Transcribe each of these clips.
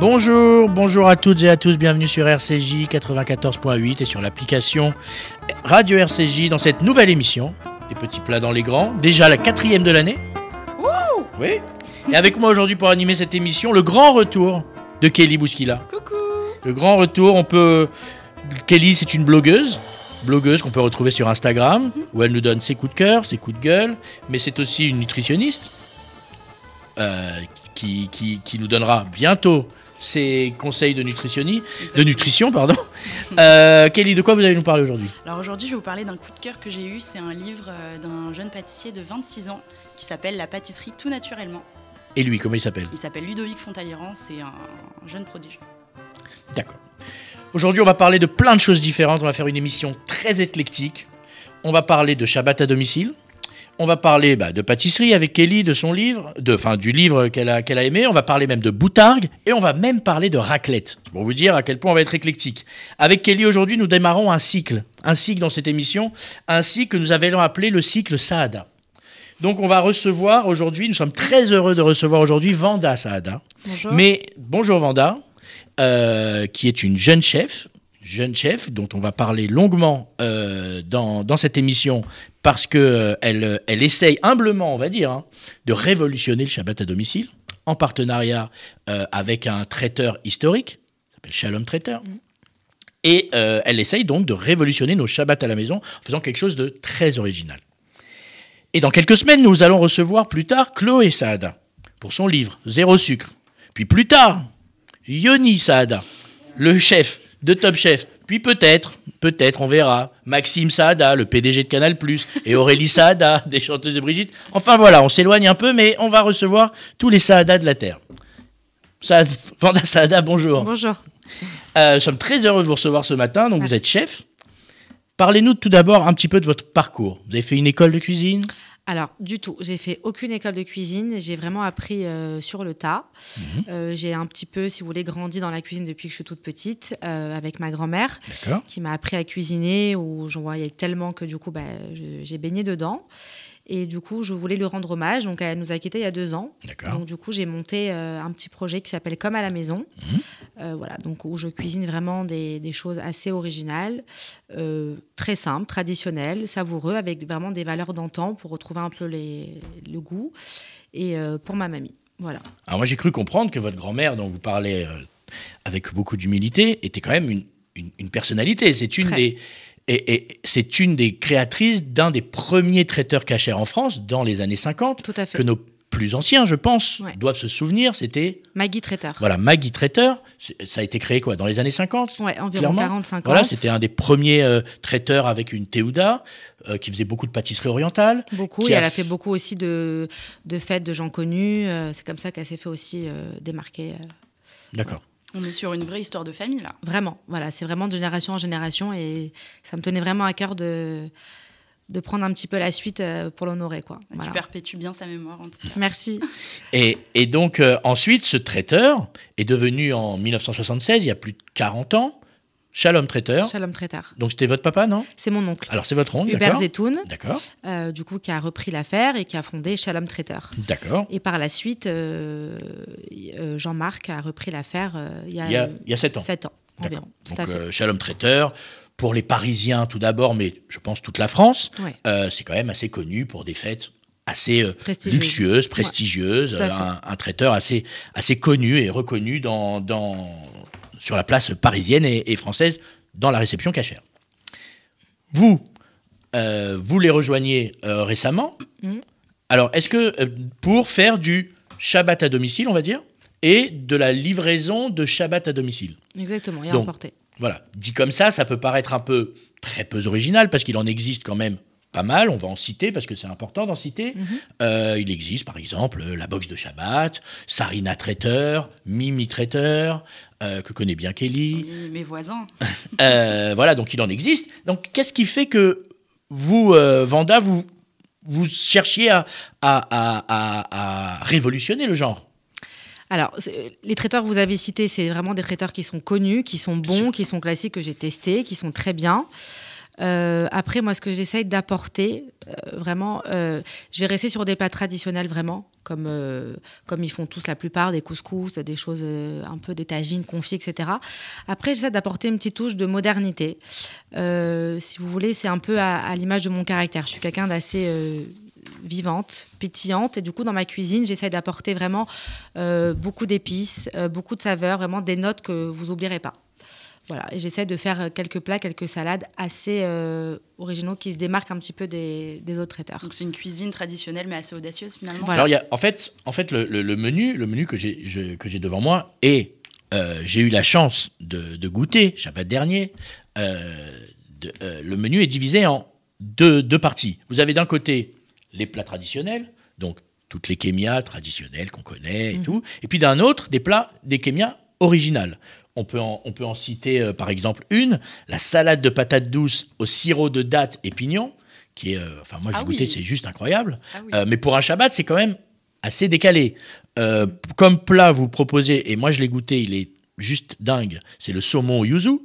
Bonjour, bonjour à toutes et à tous, bienvenue sur RCJ 94.8 et sur l'application Radio RCJ dans cette nouvelle émission, des petits plats dans les grands, déjà la quatrième de l'année. Oui. Et avec moi aujourd'hui pour animer cette émission, le grand retour de Kelly Bouskila. Coucou Le grand retour, on peut... Kelly, c'est une blogueuse, blogueuse qu'on peut retrouver sur Instagram, où elle nous donne ses coups de cœur, ses coups de gueule, mais c'est aussi une nutritionniste euh, qui, qui, qui nous donnera bientôt ses conseils de, nutritionnie, de nutrition. Pardon. Euh, Kelly, de quoi vous allez nous parler aujourd'hui? Alors aujourd'hui, je vais vous parler d'un coup de cœur que j'ai eu. C'est un livre euh, d'un jeune pâtissier de 26 ans qui s'appelle La pâtisserie tout naturellement. Et lui, comment il s'appelle? Il s'appelle Ludovic Fontaliran, c'est un jeune prodige. D'accord. Aujourd'hui, on va parler de plein de choses différentes. On va faire une émission très éclectique. On va parler de Shabbat à domicile. On va parler bah, de pâtisserie avec Kelly, de son livre, de, enfin du livre qu'elle a, qu'elle a aimé. On va parler même de boutargue et on va même parler de raclette. Pour vous dire à quel point on va être éclectique. Avec Kelly aujourd'hui, nous démarrons un cycle, un cycle dans cette émission, un cycle que nous avions appelé le cycle Saada. Donc on va recevoir aujourd'hui, nous sommes très heureux de recevoir aujourd'hui Vanda Saada. Bonjour. Mais bonjour Vanda, euh, qui est une jeune chef, jeune chef dont on va parler longuement euh, dans, dans cette émission parce que euh, elle, elle essaye humblement, on va dire, hein, de révolutionner le Shabbat à domicile en partenariat euh, avec un traiteur historique, qui s'appelle Shalom Traiteur. Et euh, elle essaye donc de révolutionner nos Shabbats à la maison en faisant quelque chose de très original. Et dans quelques semaines, nous allons recevoir plus tard Chloé Saada pour son livre Zéro sucre. Puis plus tard, Yoni Saada, le chef de Top Chef. Puis peut-être, peut-être, on verra, Maxime Saada, le PDG de Canal+, et Aurélie Saada, des chanteuses de Brigitte. Enfin voilà, on s'éloigne un peu, mais on va recevoir tous les Saada de la Terre. Saad- Vanda Saada, bonjour. Bonjour. Euh, nous sommes très heureux de vous recevoir ce matin. Donc, vous êtes chef. Parlez-nous tout d'abord un petit peu de votre parcours. Vous avez fait une école de cuisine? Alors, du tout, j'ai fait aucune école de cuisine. J'ai vraiment appris euh, sur le tas. Mhm. Euh, j'ai un petit peu, si vous voulez, grandi dans la cuisine depuis que je suis toute petite, euh, avec ma grand-mère, qui m'a appris à cuisiner, où j'en voyais tellement que du coup, bah, j'ai baigné dedans. Et du coup, je voulais lui rendre hommage. Donc, elle nous a quittés il y a deux ans. D'accord. Donc, du coup, j'ai monté euh, un petit projet qui s'appelle Comme à la maison. Mhm. Euh, voilà, donc où je cuisine vraiment des, des choses assez originales, euh, très simples, traditionnelles, savoureux, avec vraiment des valeurs d'antan pour retrouver un peu les, le goût. Et pour ma mamie. Voilà. Alors, moi, j'ai cru comprendre que votre grand-mère, dont vous parlez avec beaucoup d'humilité, était quand même une, une- une personnalité. C'est une Très. des. Et, et c'est une des créatrices d'un des premiers traiteurs cachers en France dans les années 50, Tout à fait. que nos plus anciens, je pense, Ouais. doivent se souvenir. C'était Maggie Traiteur. voilà Maggie Traiteur. Ça a été créé quoi dans les années 50 Ouais, environ Clairement. 40-50. Voilà, c'était un des premiers euh, traiteurs avec une Théouda euh, qui faisait beaucoup de pâtisserie orientale. Beaucoup. Et a elle a fait beaucoup aussi de, de fêtes de gens connus. Euh, c'est comme ça qu'elle s'est fait aussi démarquer. D'accord. On est sur une vraie histoire de famille là. Vraiment. Voilà, c'est vraiment de génération en génération. Et ça me tenait vraiment à cœur de, de prendre un petit peu la suite euh, pour l'honorer. quoi. Voilà. Tu perpétues bien sa mémoire en tout cas. Merci. Et, et donc euh, ensuite, ce traiteur est devenu en 1976, il y a plus de 40 ans, Shalom Traiteur. Shalom Traiteur. Donc c'était votre papa, non? C'est mon oncle. Alors c'est votre oncle, Hubert Zetoun, D'accord, euh, du coup, qui a repris l'affaire et qui a fondé Shalom Traiteur. d'accord. Et par la suite, euh, euh, Jean-Marc a repris l'affaire il y a, Il y a, il y a 7 ans. 7 ans D'accord. environ. Tout Donc à fait. Shalom Traiteur, pour les Parisiens tout d'abord, mais je pense toute la France, Ouais. c'est quand même assez connu pour des fêtes assez Prestigieuses. luxueuses, prestigieuses, tout à euh, fait. un, un traiteur assez, assez connu et reconnu dans, dans, sur la place parisienne et, et française dans la réception cachère. Vous, euh, vous les rejoignez euh, récemment. Mhm. Alors, est-ce que euh, pour faire du Shabbat à domicile, on va dire, et de la livraison de Shabbat à domicile Exactement, et Donc, emporté. voilà, dit comme ça, ça peut paraître un peu très peu original parce qu'il en existe quand même pas mal. On va en citer parce que c'est important d'en citer. Euh, il existe par exemple la box de Shabbat, Sarina Traiteur, Mimi Traiteur, euh, que connaît bien Kelly. Mes- Mes voisins. Euh, voilà, donc il en existe. Donc qu'est-ce qui fait que vous, euh, Vanda, vous, vous cherchiez à, à, à- à- à révolutionner le genre? Alors, les traiteurs que vous avez cités, c'est vraiment des traiteurs qui sont connus, qui sont bons, qui sont classiques, que j'ai testés, qui sont très bien. Euh, après, moi, ce que j'essaye d'apporter, euh, vraiment, euh, je vais rester sur des plats traditionnels, vraiment, comme, comme ils font tous la plupart, des couscous, des choses un peu des tagines, confits, etc. Après, j'essaie d'apporter une petite touche de modernité. Si vous voulez, c'est un peu à, l'image de mon caractère. Je suis quelqu'un d'assez vivante, pétillante. Et du coup, dans ma cuisine, j'essaie d'apporter vraiment beaucoup d'épices, beaucoup de saveurs, vraiment des notes que vous oublierez pas. Voilà, et j'essaie de faire quelques plats, quelques salades assez euh, originaux qui se démarquent un petit peu des, des autres traiteurs. Donc c'est une cuisine traditionnelle mais assez audacieuse finalement. Voilà. Alors, il y a, en fait, en fait le, le- le menu, le menu que j'ai que j'ai devant moi, et euh, j'ai eu la chance de, de goûter, Shabbat dernier, euh, de- euh, le menu est divisé en deux, deux parties. Vous avez d'un côté les plats traditionnels, donc toutes les kémias traditionnelles qu'on connaît et tout, et puis d'un autre, des plats, des kémias originales. On peut en, on peut en citer euh, par exemple une, la salade de patates douces au sirop de dattes et pignons, qui est, euh, enfin moi j'ai Ah goûté, oui. c'est juste incroyable. Ah oui. Euh, mais pour un Shabbat, c'est quand même assez décalé. Comme plat, vous proposez, et moi je l'ai goûté, il est juste dingue, c'est le saumon au yuzu.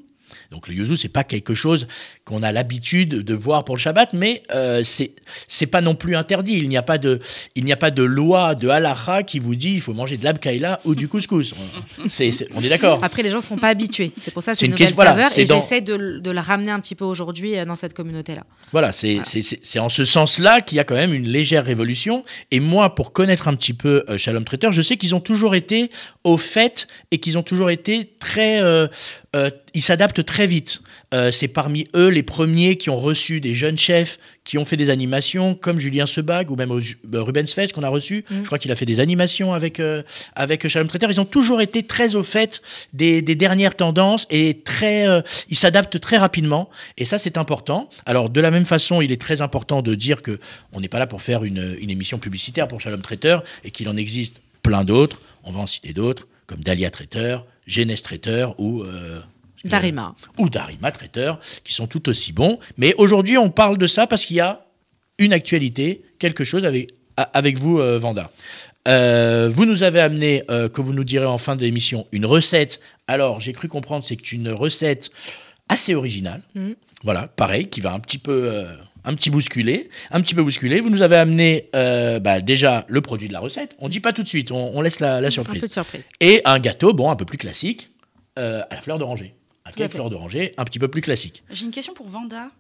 Donc le yuzu, c'est pas quelque chose qu'on a l'habitude de voir pour le Shabbat, mais euh, c'est c'est pas non plus interdit. Il n'y a pas de il n'y a pas de loi de halacha qui vous dit il faut manger de l'abkaïla ou du couscous. On est d'accord. Après, les gens ne sont pas habitués. C'est pour ça que C'est une, nouvelle question- voilà, saveur. et dans- j'essaie de, de la ramener un petit peu aujourd'hui euh, dans cette communauté-là. Voilà, c'est c'est- c'est- en ce sens-là qu'il y a quand même une légère révolution. Et moi, pour connaître un petit peu euh, Shalom Traiteur, je sais qu'ils ont toujours été au fait et qu'ils ont toujours été très... euh, ils s'adaptent très vite. Euh, c'est parmi eux les premiers qui ont reçu des jeunes chefs qui ont fait des animations, comme Julien Sebag ou même euh, Rubens Fest qu'on a reçu. Je crois qu'il a fait des animations avec, euh, avec Shalom Traiteur. Ils ont toujours été très au fait des, des dernières tendances et très, euh, ils s'adaptent très rapidement. Et ça, c'est important. Alors, de la même façon, il est très important de dire que on n'est pas là pour faire une, une émission publicitaire pour Shalom Traiteur et qu'il en existe plein d'autres. On va en citer d'autres, comme Dahlia Traiteur, Genès Traiteur ou... euh, Darima. ou Darima Traiteur, qui sont tout aussi bons. Mais aujourd'hui, on parle de ça parce qu'il y a une actualité, quelque chose avec, avec vous, euh, Vanda. Euh, vous nous avez amené, euh, que vous nous direz en fin d'émission, une recette. Alors, j'ai cru comprendre, c'est une recette assez originale. Mhm. Voilà, pareil, qui va un petit peu, un petit bousculer, un petit peu bousculer. Vous nous avez amené euh, bah, déjà le produit de la recette. On dit pas tout de suite, on, on laisse la, la Un surprise. peu de surprise. Et un gâteau, bon, un peu plus classique, euh, à la fleur d'oranger. Un cake fleur d'oranger, un petit peu plus classique. J'ai une question pour Vanda.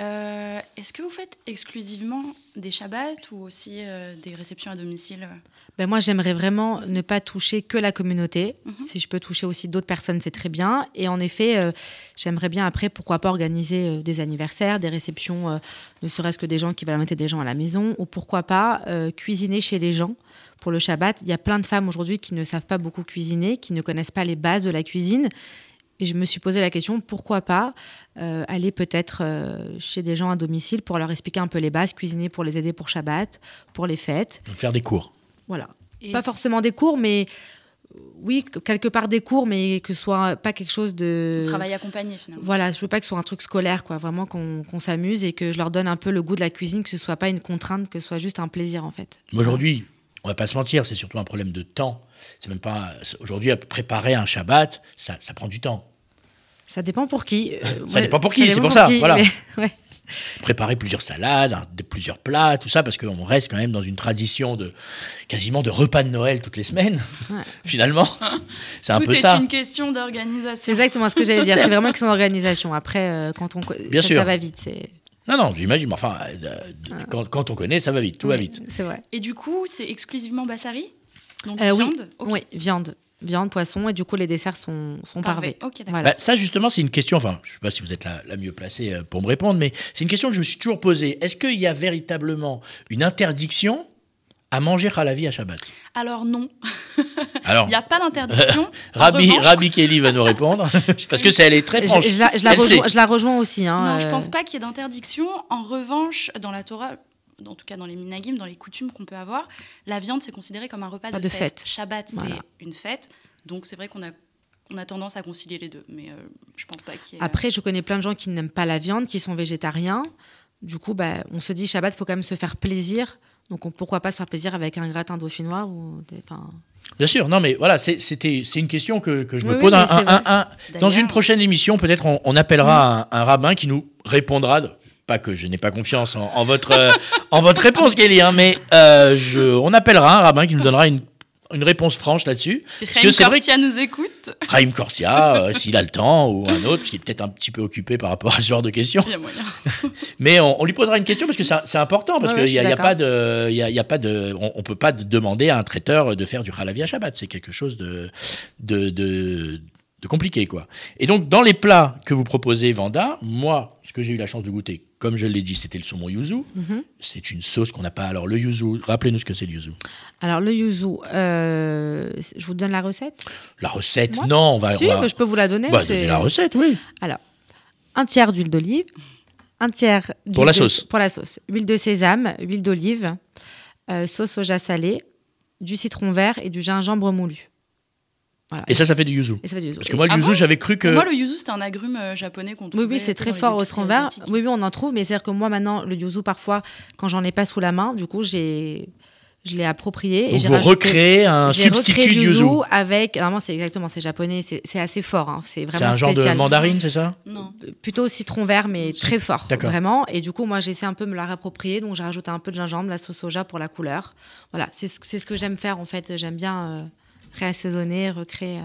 Euh, Est-ce que vous faites exclusivement des Shabbats ou aussi euh, des réceptions à domicile? Ben moi, j'aimerais vraiment ne pas toucher que la communauté. Mhm. Si je peux toucher aussi d'autres personnes, c'est très bien. Et en effet, euh, j'aimerais bien après, pourquoi pas organiser euh, des anniversaires, des réceptions, euh, ne serait-ce que des gens qui veulent inviter des gens à la maison, ou pourquoi pas euh, cuisiner chez les gens pour le Shabbat. Il y a plein de femmes aujourd'hui qui ne savent pas beaucoup cuisiner, qui ne connaissent pas les bases de la cuisine. Et je me suis posé la question, pourquoi pas euh, aller peut-être euh, chez des gens à domicile pour leur expliquer un peu les bases, cuisiner pour les aider pour Shabbat, pour les fêtes. Donc faire des cours. Voilà. Et Pas forcément des cours, mais oui, que- quelque part des cours, mais que ce soit pas quelque chose de. Travail accompagné finalement. Voilà, je veux pas que ce soit un truc scolaire, quoi. Vraiment qu'on s'amuse et que je leur donne un peu le goût de la cuisine, que ce soit pas une contrainte, que ce soit juste un plaisir en fait. Mais aujourd'hui, on va pas se mentir, c'est surtout un problème de temps. C'est même pas aujourd'hui à préparer un Shabbat, ça, ça prend du temps. Ça dépend pour qui. Euh, Ça ouais, dépend pour qui, c'est pour ça, qui, voilà. mais- ouais. Préparer plusieurs salades, plusieurs plats, tout ça, parce qu'on reste quand même dans une tradition de quasiment de repas de Noël toutes les semaines. Ouais. Finalement, c'est un Tout peu est ça. une question C'est d'organisation. exactement ce que j'allais dire. C'est vraiment une question d'organisation. Après, euh, quand on. Bien ça, sûr. ça va vite. C'est Non, non, j'imagine. mais Enfin, euh, quand, quand on connaît, ça va vite, tout va vite. C'est vrai. Et du coup, c'est exclusivement Bassari? Donc Euh, oui. viande? Oui, viande. Viande, poisson, et du coup, les desserts sont, sont parvés. Ok, d'accord. Voilà. Bah, ça, justement, c'est une question, enfin, je ne sais pas si vous êtes la, la mieux placée euh, pour me répondre, mais c'est une question que je me suis toujours posée. Est-ce qu'il y a véritablement une interdiction à manger halavi à Shabbat? Alors non, Alors, il n'y a pas d'interdiction. Rabbi, revanche- Rabbi Kelly va nous répondre, parce que c'est, elle est très Je, franche. je la, je la Elle rejoins, sait. je la rejoins aussi. Hein, Non, je euh, pense pas qu'il y ait d'interdiction. En revanche, dans la Torah, en tout cas dans les minagim, dans les coutumes qu'on peut avoir, la viande c'est considéré comme un repas Pas de, de fête. fête. Shabbat Voilà. c'est une fête, donc c'est vrai qu'on a on a tendance à concilier les deux, mais euh, je pense pas qu'il y ait. Après, je connais plein de gens qui n'aiment pas la viande, qui sont végétariens. Du coup, bah, on se dit Shabbat, il faut quand même se faire plaisir. Donc, on- pourquoi pas se faire plaisir avec un gratin dauphinois ou des, enfin, Bien sûr, non, mais voilà, c'est- c'était, c'est une question que, que je me pose. oui, Un- mais c'est un- vrai. un- dans une prochaine émission, peut-être on, on appellera un, un rabbin qui nous répondra. de- pas que je n'ai pas confiance en, en votre, euh, en votre réponse, Kelly, hein, mais euh, je, on appellera un rabbin qui nous donnera une, une réponse franche là-dessus. Si Raïm Corsia nous écoute, Raïm Corsia, euh, s'il a le temps, ou un autre, parce qu'il est peut-être un petit peu occupé par rapport à ce genre de questions. il y a moyen. Mais on, on lui posera une question parce que c'est important, parce Ouais, qu'il n'y a, y a d'accord. pas de, il y a, y a pas de, on, on peut pas demander à un traiteur de faire du halavi à Shabbat. C'est quelque chose de, de, de, de compliqué, quoi. Et donc, dans les plats que vous proposez, Vanda, moi, ce que j'ai eu la chance de goûter, comme je l'ai dit, c'était le saumon yuzu. Mhm. C'est une sauce qu'on n'a pas. Alors, le yuzu, rappelez-nous ce que c'est le yuzu. Alors, le yuzu, euh, je vous donne la recette La recette, Moi non, on va. Si, on va- mais je peux vous la donner. bah, la recette, oui. Alors, un tiers d'huile d'olive, un tiers Pour la de- sauce. Pour la sauce. Huile de sésame, huile d'olive, euh, sauce soja salée, du citron vert et du gingembre moulu. Voilà. Et ça, ça fait du yuzu. Et ça fait du yuzu. Parce que moi, le Ah yuzu, bon j'avais cru que. Pour moi, le yuzu, c'était un agrume euh, japonais qu'on Oui, trouvait oui, c'est très fort au citron vert. Oui, oui, on en trouve, mais c'est-à-dire que moi, maintenant, le yuzu, parfois, quand j'en ai pas sous la main, du coup, j'ai, je l'ai approprié. et j'ai vous rajouté- recréez un j'ai recréé substitut le de yuzu. avec. Normalement, c'est exactement, c'est japonais, c'est, c'est assez fort. hein, c'est C'est vraiment un genre spécial. de mandarine, c'est ça? Non. plutôt citron vert, mais très fort, D'accord. vraiment. Et du coup, moi, j'essaie un peu de me la réapproprier, donc j'ai rajouté un peu de gingembre, la sauce soja pour la couleur. Voilà, c'est ce, c'est ce que j'aime faire en fait. J'aime bien euh, réassaisonner, recréer.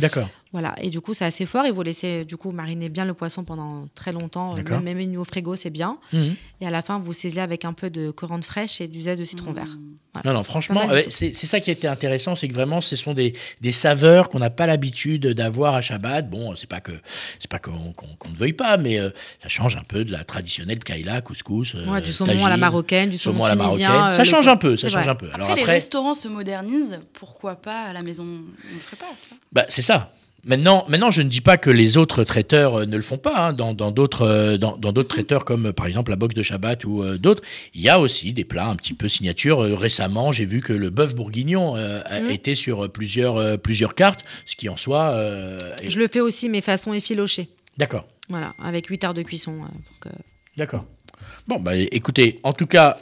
D'accord. voilà, et du coup, c'est assez fort. Il faut laisser du coup mariner bien le poisson pendant très longtemps, même, même mis au frigo, c'est bien. Mhm. Et à la fin, vous ciselez avec un peu de coriandre fraîche et du zeste de citron vert. Voilà. Non, non, franchement, c'est ça qui était intéressant, c'est que vraiment, ce sont des, des saveurs qu'on n'a pas l'habitude d'avoir à Shabbat. Bon, c'est pas que c'est pas qu'on ne veuille pas, mais euh, ça change un peu de la traditionnelle kaila, couscous, euh, Ouais, du saumon à la marocaine, du saumon, saumon à la tunisien. marocaine. euh, ça change un peu, ça change vrai. un peu. Alors Après, les restaurants se modernisent, pourquoi pas à la maison? On ne ferait pas bah, c'est ça. Maintenant, maintenant, je ne dis pas que les autres traiteurs euh, ne le font pas. hein. Dans d'autres euh, dans, dans d'autres traiteurs comme euh, par exemple la box de Shabbat ou euh, d'autres, il y a aussi des plats un petit peu signature. Récemment, j'ai vu que le bœuf bourguignon euh, Mhm. était sur plusieurs euh, plusieurs cartes, ce qui en soi est- Je le fais aussi, mais façon effilochée. D'accord. Voilà, avec 8 heures de cuisson. pour que- D'accord. Bon, bah, écoutez, en tout cas,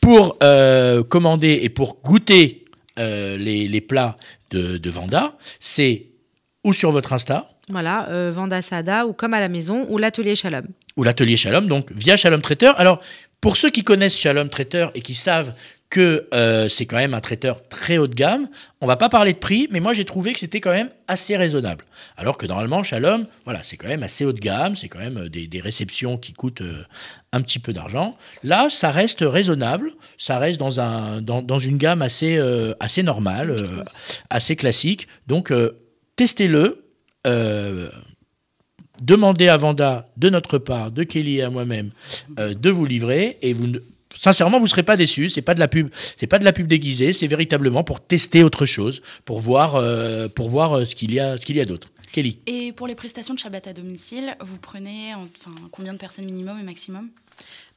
pour commander et pour goûter euh, les, les plats de, de Vanda, c'est ou sur votre Insta Voilà, euh, Vanda Sada ou comme à la maison ou l'atelier Shalom. ou l'atelier Shalom, donc via Shalom Traiteur. Alors, pour ceux qui connaissent Shalom Traiteur et qui savent que euh, c'est quand même un traiteur très haut de gamme, on va pas parler de prix, mais moi j'ai trouvé que c'était quand même assez raisonnable. Alors que normalement, Shalom, voilà, c'est quand même assez haut de gamme, c'est quand même euh, des, des réceptions qui coûtent euh, un petit peu d'argent. Là, ça reste raisonnable, ça reste dans, un, dans, dans une gamme assez, euh, assez normale, assez classique. Donc, testez-le. demandez à Vanda, de notre part, de Kelly et à moi-même, de vous livrer et vous ne- Sincèrement, vous ne serez pas déçus. C'est pas de la pub, c'est pas de la pub déguisée. C'est véritablement pour tester autre chose, pour voir, euh, pour voir euh, ce qu'il y a, ce qu'il y a d'autre. Kelly. Et pour les prestations de Shabbat à domicile, vous prenez enfin, combien de personnes minimum et maximum?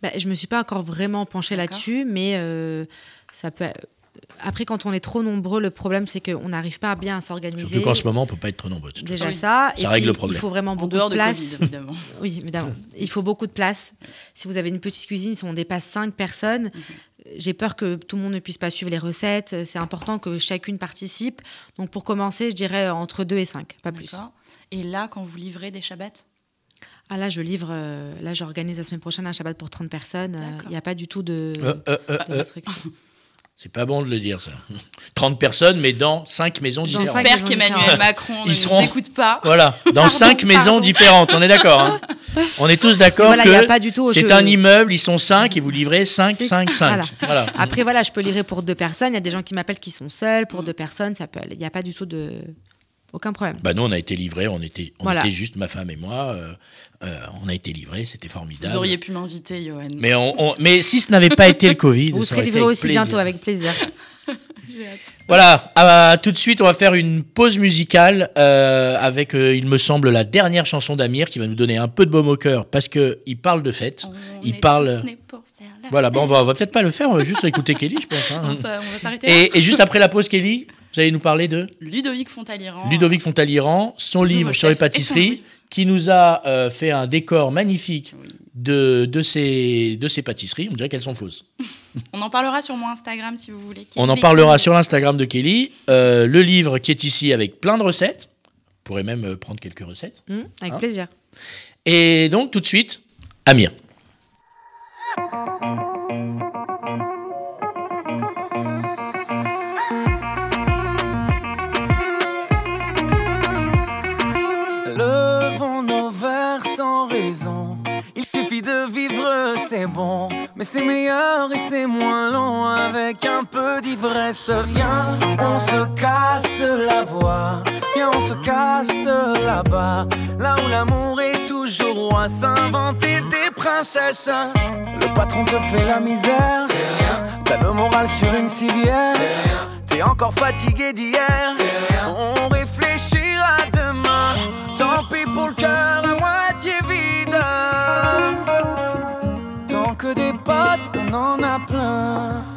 Bah, je me suis pas encore vraiment penchée là-dessus, mais euh, ça peut. Après, quand on est trop nombreux, le problème c'est qu'on n'arrive pas bien à s'organiser. Surtout qu'en ce moment, on peut pas être trop nombreux. de toute Déjà façon. Oui. ça, et Ça règle puis, le problème. il faut vraiment En beaucoup dehors de de place. Covid, évidemment. Oui, évidemment. Il faut beaucoup de place. Si vous avez une petite cuisine, si on dépasse 5 personnes, Mhm. j'ai peur que tout le monde ne puisse pas suivre les recettes. C'est important que chacune participe. Donc pour commencer, je dirais entre 2 et 5, pas plus. Et là, quand vous livrez des Shabbats? Ah là, je livre, euh, là j'organise la semaine prochaine un Shabbat pour 30 personnes. Euh. Il n'y a pas du tout de, Euh, euh, euh, de euh, restriction. c'est pas bon de le dire ça. 30 personnes, mais dans 5 maisons Dans différentes. cinq J'espère maisons qu'Emmanuel différentes. Macron Ils ne seront- nous écoute pas. Voilà, dans Pardon, 5 maisons différentes. On est d'accord. hein on est tous d'accord Voilà, il n'y a que pas du tout. c'est un immeuble, ils sont 5 et vous livrez 5, Six. 5, 5. Voilà. Voilà. Après, voilà, je peux livrer pour deux personnes. Il y a des gens qui m'appellent qui sont seuls. Pour deux personnes, ça peut. Il n'y a pas du tout de. Aucun problème. Bah nous, on a été livrés, on était, on Voilà. était juste ma femme et moi. euh, euh, on a été livrés, c'était formidable. Vous auriez pu m'inviter, Johan. Mais, on, on- mais si ce n'avait pas été le Covid, Vous serez aurait été livré avec aussi plaisir. bientôt, avec plaisir. Voilà, tout de suite, on va faire une pause musicale euh, avec, euh, il me semble, la dernière chanson d'Amir qui va nous donner un peu de baume au cœur parce que il parle de fête. On il est parle. tous nés pour faire la Voilà, bon, on va, on va peut-être pas le faire, on va juste écouter Kelly, je pense. hein. On va on va s'arrêter et juste après la pause, Kelly, vous allez nous parler de Ludovic Fontaliran. Ludovic Fontaliran, son livre sur les pâtisseries, qui nous a euh, fait un décor magnifique Oui. de, de, ces, de ces pâtisseries. On dirait qu'elles sont fausses. On en parlera sur mon Instagram si vous voulez. On en parlera sur l'Instagram de Kelly. Euh, le livre qui est ici avec plein de recettes. Vous pourrez même euh, prendre quelques recettes. Mmh, avec Hein plaisir. Et donc, tout de suite, Amir. Suffit de vivre, c'est bon. Mais c'est meilleur et c'est moins long avec un peu d'ivresse. Viens, on se casse la voix. Viens, on se casse là-bas. Là où l'amour est toujours roi. S'inventer des princesses. Le patron te fait la misère. T'as le moral sur une civière. T'es encore fatigué d'hier. On a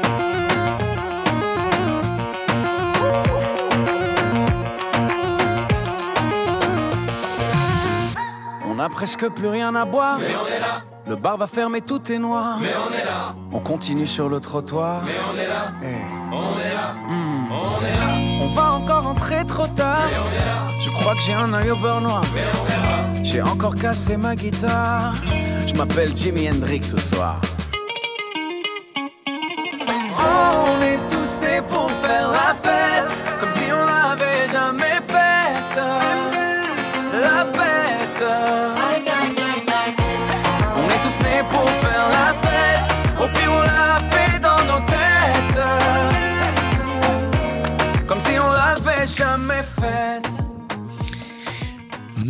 A presque plus rien à boire. Mais on est là. Le bar va fermer, tout est noir. Mais on est là. On continue sur le trottoir. Mais on est là. On est là. On est là. On va encore entrer trop tard. Mais on est là. Je crois que j'ai un œil au beurre noir. Mais on verra. J'ai encore cassé ma guitare. Je m'appelle Jimi Hendrix ce soir. On est tous nés pour faire la fête,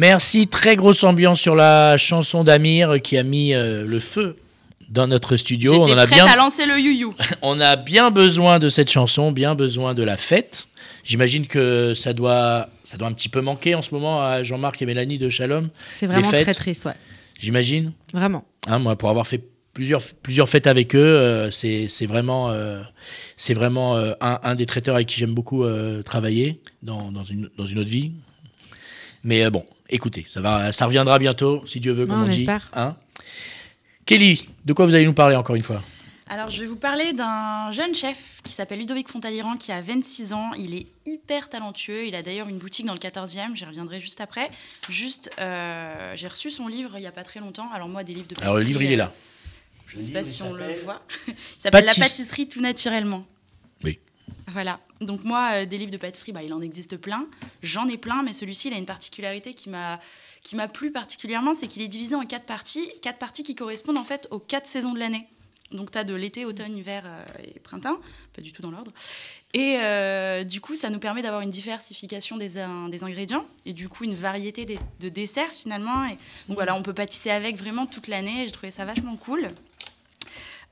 Merci, très grosse ambiance sur la chanson d'Amir qui a mis euh, le feu dans notre studio. On J'étais en a bien, à lancer le you-you. on a bien besoin de cette chanson, bien besoin de la fête. J'imagine que ça doit, ça doit un petit peu manquer en ce moment à Jean-Marc et Mélanie de Shalom. C'est vraiment très triste, ouais. J'imagine. Vraiment. Hein, moi, pour avoir fait plusieurs, plusieurs fêtes avec eux, euh, c'est c'est vraiment, euh, c'est vraiment euh, un, un des traiteurs avec qui j'aime beaucoup euh, travailler dans, dans, une, dans une autre vie. Mais euh, bon, écoutez, ça, va, ça reviendra bientôt, si Dieu veut, comme on, on dit. espère. Hein Kelly, de quoi vous allez nous parler encore une fois? Alors, je vais vous parler d'un jeune chef qui s'appelle Ludovic Fontaliran, qui a 26 ans. Il est hyper talentueux. Il a d'ailleurs une boutique dans le 14e. J'y reviendrai juste après. Juste, euh, j'ai reçu son livre il n'y a pas très longtemps. Alors, moi, des livres de Alors, le livre, il est là. Je ne sais pas si on le voit. Il s'appelle La Pâtis- pâtisserie tout naturellement. Voilà. Donc moi, euh, des livres de pâtisserie, bah, il en existe plein. J'en ai plein, mais celui-ci, il a une particularité qui m'a qui m'a plu particulièrement, c'est qu'il est divisé en quatre parties, quatre parties qui correspondent en fait aux quatre saisons de l'année. Donc tu as de l'été, automne, hiver euh, et printemps, pas du tout dans l'ordre. Et euh, du coup, ça nous permet d'avoir une diversification des, des ingrédients et du coup une variété de desserts finalement. Et donc voilà, on peut pâtisser avec vraiment toute l'année. J'ai trouvé ça vachement cool.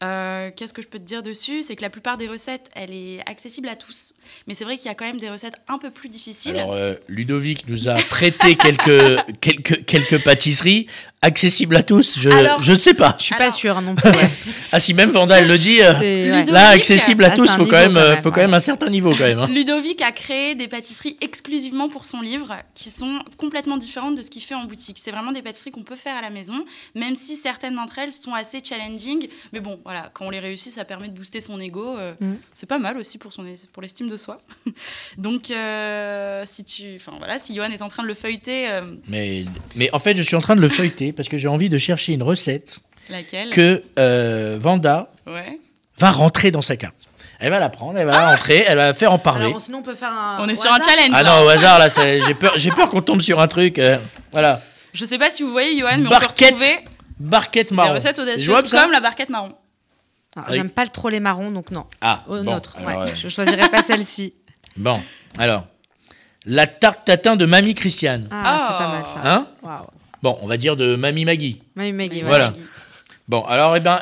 Euh, Qu'est-ce que je peux te dire dessus? C'est que la plupart des recettes, elle est accessible à tous. Mais c'est vrai qu'il y a quand même des recettes un peu plus difficiles. Alors, euh, Ludovic nous a prêté quelques, quelques, quelques pâtisseries. Accessible à tous, je Alors- je sais pas. Je suis Alors- pas sûre non plus. ouais. Ah si même Vanda elle le dit, euh. Ludovic, là accessible à Ah, tous, faut quand niveau même, quand euh, même, faut quand ouais. même un certain niveau quand même. hein. Ludovic a créé des pâtisseries exclusivement pour son livre, qui sont complètement différentes de ce qu'il fait en boutique. C'est vraiment des pâtisseries qu'on peut faire à la maison, même si certaines d'entre elles sont assez challenging. Mais bon, voilà, quand on les réussit, ça permet de booster son ego. euh, Mm. C'est pas mal aussi pour, son, pour l'estime de soi. Donc, euh, si tu, enfin voilà, si Johan est en train de le feuilleter, euh, Mais mais en fait je suis en train de le feuilleter parce que j'ai envie de chercher une recette laquelle que euh, Vanda Ouais. va rentrer dans sa carte. Elle va la prendre, elle va la rentrer, elle va la faire en parler. Alors, sinon, on peut faire un. On est sur un challenge. Ah non, au hasard, là, j'ai peur, j'ai peur qu'on tombe sur un truc. euh, voilà. Je sais pas si vous voyez Johan, mais on Barquette peut retrouver Barquette des marron. recettes C'est audacieuses comme la barquette marron. Alors, Oui. J'aime pas le trop les marrons, donc non. Ah, Au bon, nôtre. alors, ouais. Je choisirais pas celle-ci. Bon, alors. La tarte tatin de Mamie Christiane. Ah, c'est pas mal ça. Hein? Waouh. Bon, on va dire de Mamie Maggie. Mamie Maggie, Voilà. voilà. Bon, alors, eh ben,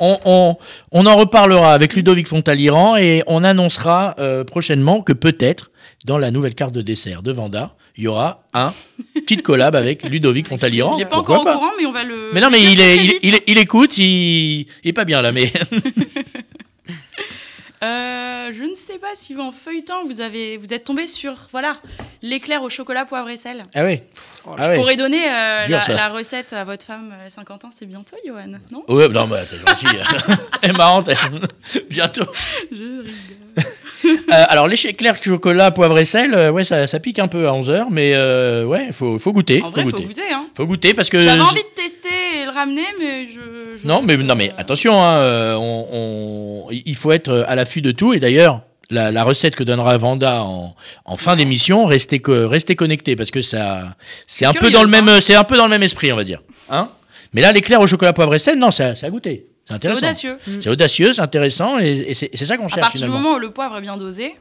on, on, on en reparlera avec Ludovic Fontaliran et on annoncera euh, prochainement que peut-être, dans la nouvelle carte de dessert de Vanda, il y aura un petite collab avec Ludovic Fontaliran. Il est pas Pourquoi encore au courant, mais on va le. Mais non, mais il, est, il, il écoute, il, il est pas bien là, mais Euh, je ne sais pas si en feuilletant vous avez vous êtes tombé sur voilà l'éclair au chocolat poivre et sel. ah oui, Oh, ah Je pourrais donner euh, Dur, la, recette à votre femme à 50 ans, c'est bientôt, Johan, non? Ouais, non, mais t'es gentil. Elle est marrante. elle. Bientôt. Je rigole. Euh, alors, l'échec clair, chocolat, poivre et sel, euh, ouais, ça, ça pique un peu à 11h, mais euh, ouais, il faut, faut goûter. En vrai, faut faut goûter. goûter. Hein. Faut goûter parce que. J'avais envie de tester et le ramener, mais je. je Non, mais, non, mais attention, hein, on, on- il faut être à l'affût de tout. Et d'ailleurs, la, la recette que donnera Vanda en, en fin d'émission, restez, restez connectés parce que ça, c'est un peu dans le même, hein. c'est un peu dans le même esprit, on va dire. Hein mais là, l'éclair au chocolat, poivre et sel, non, ça, ça a goûté. C'est audacieux. C'est audacieux, c'est intéressant, et, et c'est ça qu'on À cherche partir du finalement. moment où le poivre est bien dosé,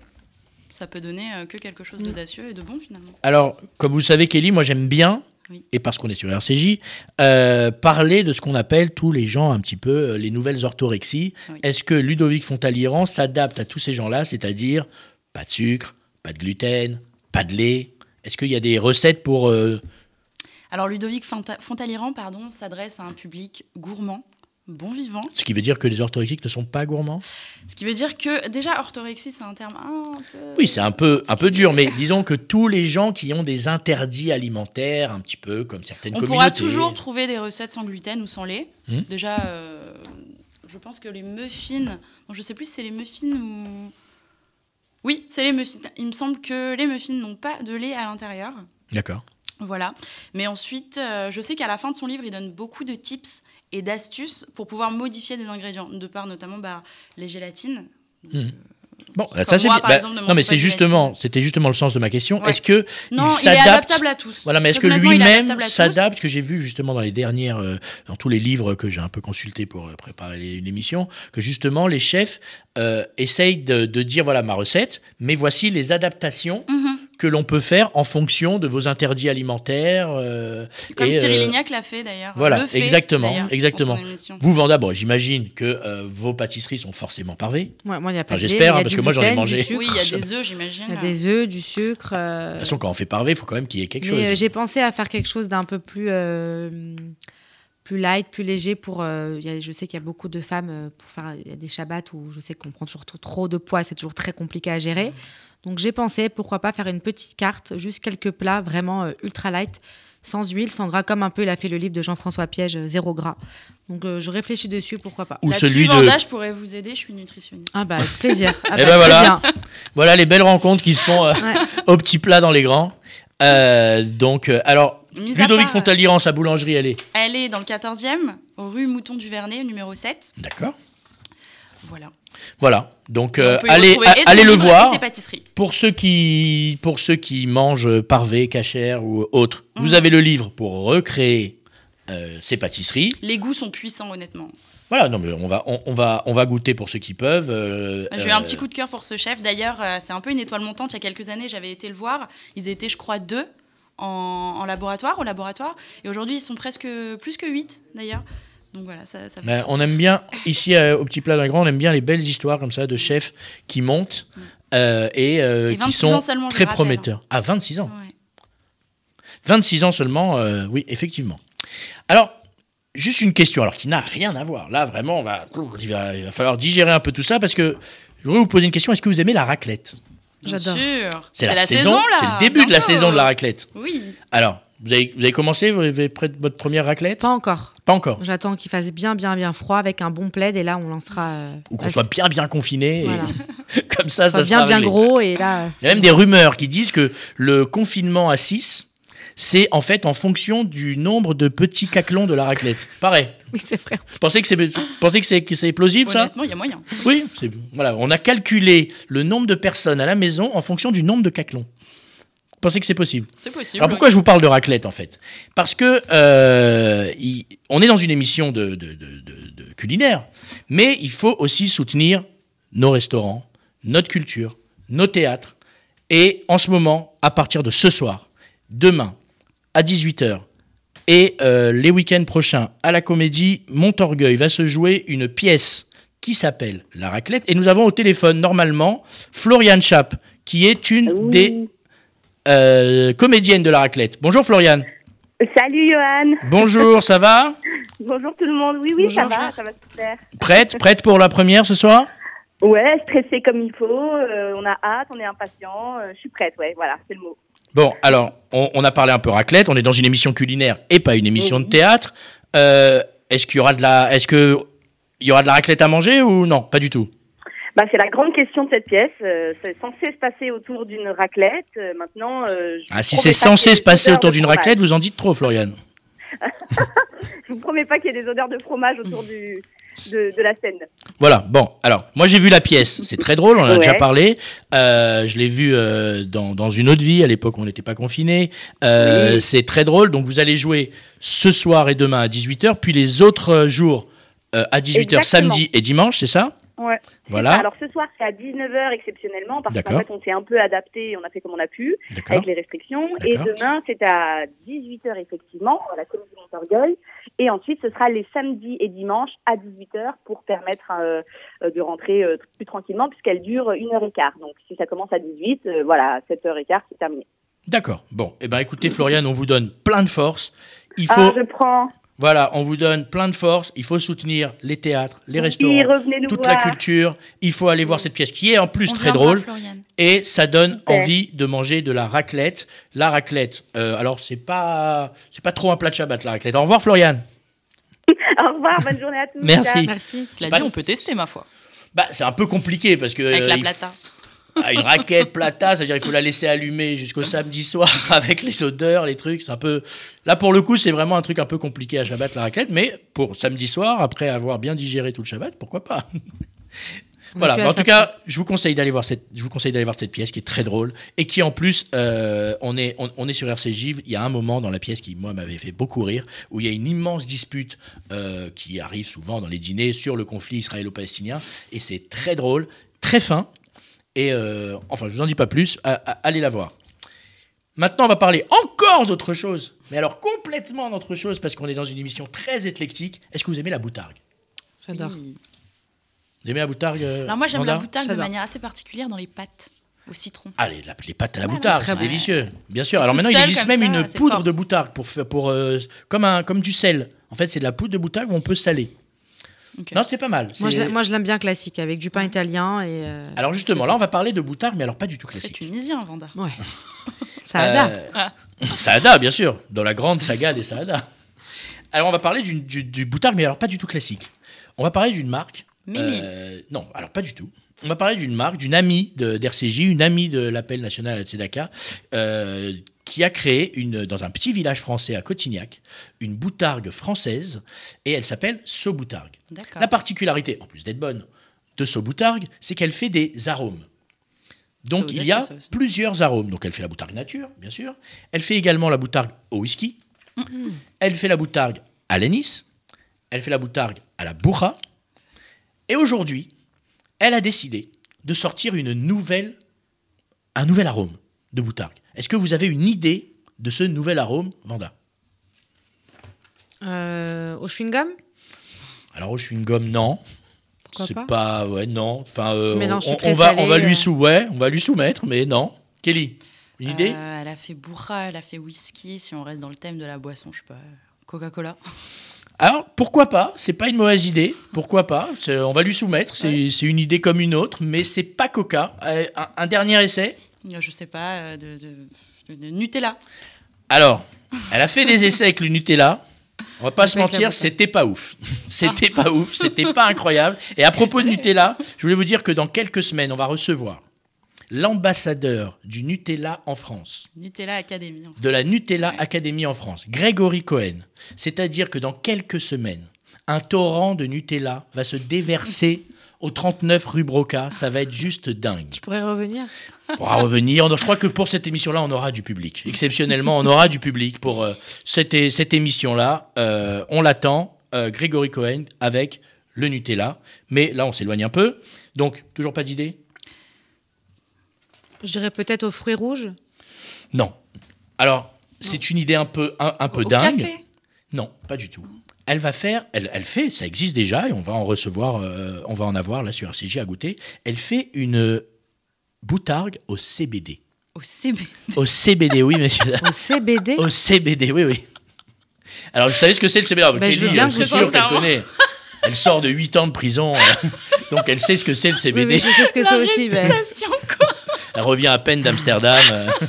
ça peut donner euh, que quelque chose d'audacieux et de bon finalement. Alors, comme vous le savez, Kelly, moi j'aime bien, Oui. et parce qu'on est sur RCJ, euh, parler de ce qu'on appelle tous les gens un petit peu euh, les nouvelles orthorexies. Oui. Est-ce que Ludovic Fontaliran s'adapte à tous ces gens-là, c'est-à-dire pas de sucre, pas de gluten, pas de lait? Est-ce qu'il y a des recettes pour... euh, Alors Ludovic Fonta- Fontaliran pardon, s'adresse à un public gourmand, bon vivant, ce qui veut dire que les orthorexiques ne sont pas gourmands ce qui veut dire que déjà orthorexie c'est un terme un peu Oui, c'est un peu, un peu dur, mais disons que tous les gens qui ont des interdits alimentaires, un petit peu comme certaines On communautés... pourra toujours trouver des recettes sans gluten ou sans lait. Hmm. Déjà, euh, je pense que les muffins, bon, je sais plus si c'est les muffins ou. Oui, c'est les muffins. Il me semble que les muffins n'ont pas de lait à l'intérieur. D'accord. Voilà. Mais ensuite, euh, je sais qu'à la fin de son livre, il donne beaucoup de tips et d'astuces pour pouvoir modifier des ingrédients, de par notamment bah, les gélatines. Bon, Comme ça c'est Bah, non, mais c'est justement, c'était justement le sens de ma question. Ouais. Est-ce que Non, il il, est s'adapte adaptable à tous. Voilà, mais est-ce que lui-même s'adapte? Que j'ai vu justement dans les dernières, euh, dans tous les livres que j'ai un peu consultés pour euh, préparer l'émission, que justement les chefs euh, essayent de, de dire voilà ma recette, mais voici les adaptations Mhm. Que l'on peut faire en fonction de vos interdits alimentaires. euh, Comme et, Cyril euh, Lignac l'a fait d'ailleurs. voilà, Le fait, exactement, exactement. Vous, Vanda, bon, j'imagine que euh, vos pâtisseries sont forcément parvées. Ouais, moi, il n'y a pas Enfin, j'espère, y parce que moi, j'en ai mangé. sucre. Oui, il y a des œufs, j'imagine. Il y a des œufs, du sucre. euh, De toute façon, quand on fait parvé, il faut quand même qu'il y ait quelque chose. Mais euh, j'ai pensé à faire quelque chose d'un peu plus, euh, plus light, plus léger. Pour, euh, il y a- je sais qu'il y a beaucoup de femmes euh, pour faire. Il y a des shabbats où je sais qu'on prend toujours trop, trop de poids, c'est toujours très compliqué à gérer. Donc j'ai pensé, pourquoi pas faire une petite carte, juste quelques plats vraiment euh, ultra light, sans huile, sans gras, comme un peu il a fait le livre de Jean-François Piège, euh, zéro gras. Donc euh, je réfléchis dessus, pourquoi pas. Ou celui de. Vanda, je pourrais vous aider, je suis nutritionniste. Ah bah avec plaisir. Ah Eh bah, ben très voilà. bien. Voilà les belles rencontres qui se font euh, Ouais. au petit plat dans les grands. Euh, donc, euh, alors, Ludovic part, Fontaliran, sa boulangerie, elle est. Elle est dans le 14e, rue Mouton du Vernet, numéro 7. D'accord. Voilà. Voilà. Donc, euh, allez, allez le voir. Pour ceux qui, pour ceux qui mangent parvé, cachère ou autre, vous Mhm. avez le livre pour recréer euh, ces pâtisseries. Les goûts sont puissants, honnêtement. Voilà, non mais on va, on, on va, on va goûter pour ceux qui peuvent. euh, J'ai eu euh, un petit coup de cœur pour ce chef. D'ailleurs, euh, c'est un peu une étoile montante. Il y a quelques années, j'avais été le voir. Ils étaient, je crois, deux en, en laboratoire, au laboratoire. Et aujourd'hui, ils sont presque plus que huit, d'ailleurs. Donc voilà, ça, ça plaisir. on aime bien, ici euh, au Petit Plat d'un Grand, on aime bien les belles histoires comme ça de chefs qui montent euh, et, euh, Et qui 26 sont très rappelle, prometteurs. Ah, 26 ans. Ouais. 26 ans seulement, euh, oui, effectivement. Alors, juste une question, alors qui n'a rien à voir. Là, vraiment, on va, il, va, il va falloir digérer un peu tout ça parce que je voudrais vous poser une question. Est-ce que vous aimez la raclette? J'adore. C'est la, saison, là. c'est le début de la saison de la raclette. Oui. Alors, vous avez, vous avez commencé, vous avez prêt votre première raclette? Pas encore. Pas encore. J'attends qu'il fasse bien, bien, bien froid avec un bon plaid et là, on lancera. euh, Ou qu'on la- soit bien, bien confiné. et comme ça, ça Soit bien, sera bien réglé. gros et là. Il y a même des rumeurs qui disent que le confinement à 6, c'est en fait en fonction du nombre de petits caclons de la raclette. Pareil. Oui, c'est vrai. Vous pensez que c'est, pensez que c'est, que c'est plausible ça? Honnêtement, il y a moyen. Oui, c'est, voilà. On a calculé le nombre de personnes à la maison en fonction du nombre de caclons. Vous pensez que c'est possible? C'est possible. Alors pourquoi je vous parle de raclette en fait? Parce que euh, il- on est dans une émission de, de- de- de- de culinaire, mais il faut aussi soutenir nos restaurants, notre culture, nos théâtres. Et en ce moment, à partir de ce soir, demain, à 18h, et euh, les week-ends prochains, à la comédie Montorgueil, va se jouer une pièce qui s'appelle La Raclette. Et nous avons au téléphone, normalement, Floriane Chap, qui est une Oui. des euh, comédiennes de La Raclette. Bonjour Floriane. Salut Johan. Bonjour, ça va? Bonjour tout le monde. Oui, oui, ça va, ça va super. Prête Prête pour la première ce soir? Ouais, stressé comme il faut. euh, on a hâte, on est impatient. euh, je suis prête, ouais, voilà, c'est le mot. Bon, alors, on, on a parlé un peu raclette, on est dans une émission culinaire et pas une émission de théâtre. Euh, est-ce qu'il y aura de la... Est-ce que... Il y aura de la raclette à manger ou non? Pas du tout. Bah, c'est la grande question de cette pièce. euh, c'est censé se passer autour d'une raclette. euh, maintenant, je Ah, si c'est censé se passer autour d'une raclette, vous en dites trop, Floriane. Je vous promets pas qu'il y ait des odeurs de fromage autour du, de, de la scène. Voilà, bon, alors, moi j'ai vu la pièce, c'est très drôle, on en a Ouais. déjà parlé. Euh, je l'ai vu euh, dans, dans une autre vie, à l'époque où on n'était pas confinés. Euh, Oui. C'est très drôle, donc vous allez jouer ce soir et demain à 18h, puis les autres jours à 18h, Exactement. samedi et dimanche, c'est ça? Ouais. Voilà, Alors ce soir, c'est à 19h exceptionnellement parce qu'en fait, on s'est un peu adapté, on a fait comme on a pu. avec les restrictions. Et demain, c'est à 18h effectivement, à la comédie Montorgueil. Et ensuite, ce sera les samedis et dimanches à 18h pour permettre euh, euh, de rentrer euh, plus tranquillement puisqu'elle dure une heure et quart. Donc, si ça commence à 18, euh, voilà, 7h15, c'est terminé. D'accord. Bon, eh ben écoutez Floriane, on vous donne plein de force. Il faut, Ah, je prends. Voilà, on vous donne plein de force. Il faut soutenir les théâtres, les restaurants, toute voir. la culture. Il faut aller voir cette pièce qui est en plus On très drôle Floriane. et ça donne Super. envie de manger de la raclette. La raclette. euh, alors c'est pas, c'est pas trop un plat de Shabbat la raclette. Au revoir Floriane. Au revoir, bonne journée à tous. Merci. Merci. Cela dit, on peut tester, ma foi. Bah c'est un peu compliqué parce que Avec euh, la il plata. Ah, une raquette plata, c'est-à-dire il faut la laisser allumer jusqu'au samedi soir avec les odeurs, les trucs. C'est un peu. Là, pour le coup, c'est vraiment un truc un peu compliqué à Shabbat la raclette, mais pour samedi soir, après avoir bien digéré tout le Shabbat, pourquoi pas? Voilà. en tout cas, je vous conseille d'aller voir cette, je vous conseille d'aller voir cette pièce qui est très drôle et qui en plus, euh, on est, on, on est sur RCJ. Il y a un moment dans la pièce qui moi m'avait fait beaucoup rire, où il y a une immense dispute euh, qui arrive souvent dans les dîners sur le conflit israélo-palestinien et c'est très drôle, très fin. Et euh, enfin, je vous en dis pas plus. à- à- allez la voir. Maintenant, on va parler encore d'autre chose, mais alors complètement d'autre chose parce qu'on est dans une émission très éclectique. Est-ce que vous aimez la boutargue? J'adore. Oui. Vous aimez la boutargue euh, Alors moi, j'aime la boutargue de manière assez particulière dans les pâtes au citron. Ah, les, pâtes à la boutargue, c'est délicieux. Bien sûr. Et Alors maintenant, il existe même ça, une poudre fort. de boutargue pour pour euh, comme un comme du sel. En fait, c'est de la poudre de boutargue où on peut saler. Non, c'est pas mal. Moi, je C'est- l'ai- moi, je l'aime bien classique, avec du pain italien et. euh, Alors justement, là, on va parler de boutargue, mais alors pas du tout C'est classique. tunisien, Vanda. Ouais. Ça adore. Euh, Saada, bien sûr, dans la grande saga des Saada. Alors, on va parler du, du boutargue, mais alors pas du tout classique. On va parler d'une marque. Mimi. euh, non, alors pas du tout. On va parler d'une marque, d'une amie de- d'RCJ, une amie de l'appel national à Tzedaka, euh, qui a créé une, dans un petit village français à Cotignac une boutargue française, et elle s'appelle Soboutargue. La particularité, en plus d'être bonne, de Soboutargue, c'est qu'elle fait des arômes. Donc il y a plusieurs arômes. Donc elle fait la boutargue nature, bien sûr. Elle fait également la boutargue au whisky. Elle fait la boutargue à l'anis. Elle fait la boutargue à la bourra. Et aujourd'hui, elle a décidé de sortir une nouvelle, un nouvel arôme de boutargue. Est-ce que vous avez une idée de ce nouvel arôme, Vanda? Euh, au chewing-gum? Alors au chewing-gum, non. Pourquoi C'est pas? pas, ouais, non. Enfin, euh, on, va, salé, on va lui euh. sou, ouais, on va lui soumettre, mais non. Kelly, une idée? Euh, Elle a fait bourra, elle a fait whisky. Si on reste dans le thème de la boisson, je sais pas. Coca-Cola. Alors, pourquoi pas? C'est pas une mauvaise idée. Pourquoi pas? C'est- On va lui soumettre. C'est c'est une idée comme une autre, mais c'est pas Coca. Euh, un, un dernier essai? Je sais pas, euh, de, de- de Nutella. Alors, elle a fait des essais avec le Nutella. On va pas se mentir, c'était pas ouf. C'était pas ouf, c'était pas incroyable. Et à propos de Nutella, je voulais vous dire que dans quelques semaines, on va recevoir l'ambassadeur du Nutella en France, Nutella Academy. de la Nutella Ouais. Academy en France, Grégory Cohen. C'est-à-dire que dans quelques semaines, un torrent de Nutella va se déverser au 39 rue Broca. Ça va être juste dingue. Tu pourrais revenir On va revenir. Je crois que pour cette émission-là, on aura du public. Exceptionnellement, on aura du public pour euh, cette, cette émission-là. Euh, on l'attend. euh, Grégory Cohen avec le Nutella. Mais là, on s'éloigne un peu. Donc, toujours pas d'idée? Je dirais peut-être aux fruits rouges. Non. Alors, c'est une idée un peu, un, un peu Au dingue. café? Non, pas du tout. Elle va faire, elle, elle fait, ça existe déjà et on va en recevoir, euh, on va en avoir là sur RCJ à goûter. Elle fait une boutargue au CBD. Au CB. Au CBD, oui, monsieur. Au CBD Au CBD, oui, oui. Alors, vous savez ce que c'est le CBD Alors, Ben, je veux bien que sûr qu'elle connaît. Elle sort de 8 ans de prison, euh, donc elle sait ce que c'est le CBD. oui, je sais ce que c'est aussi. mais- quoi. Elle revient à peine d'Amsterdam. euh.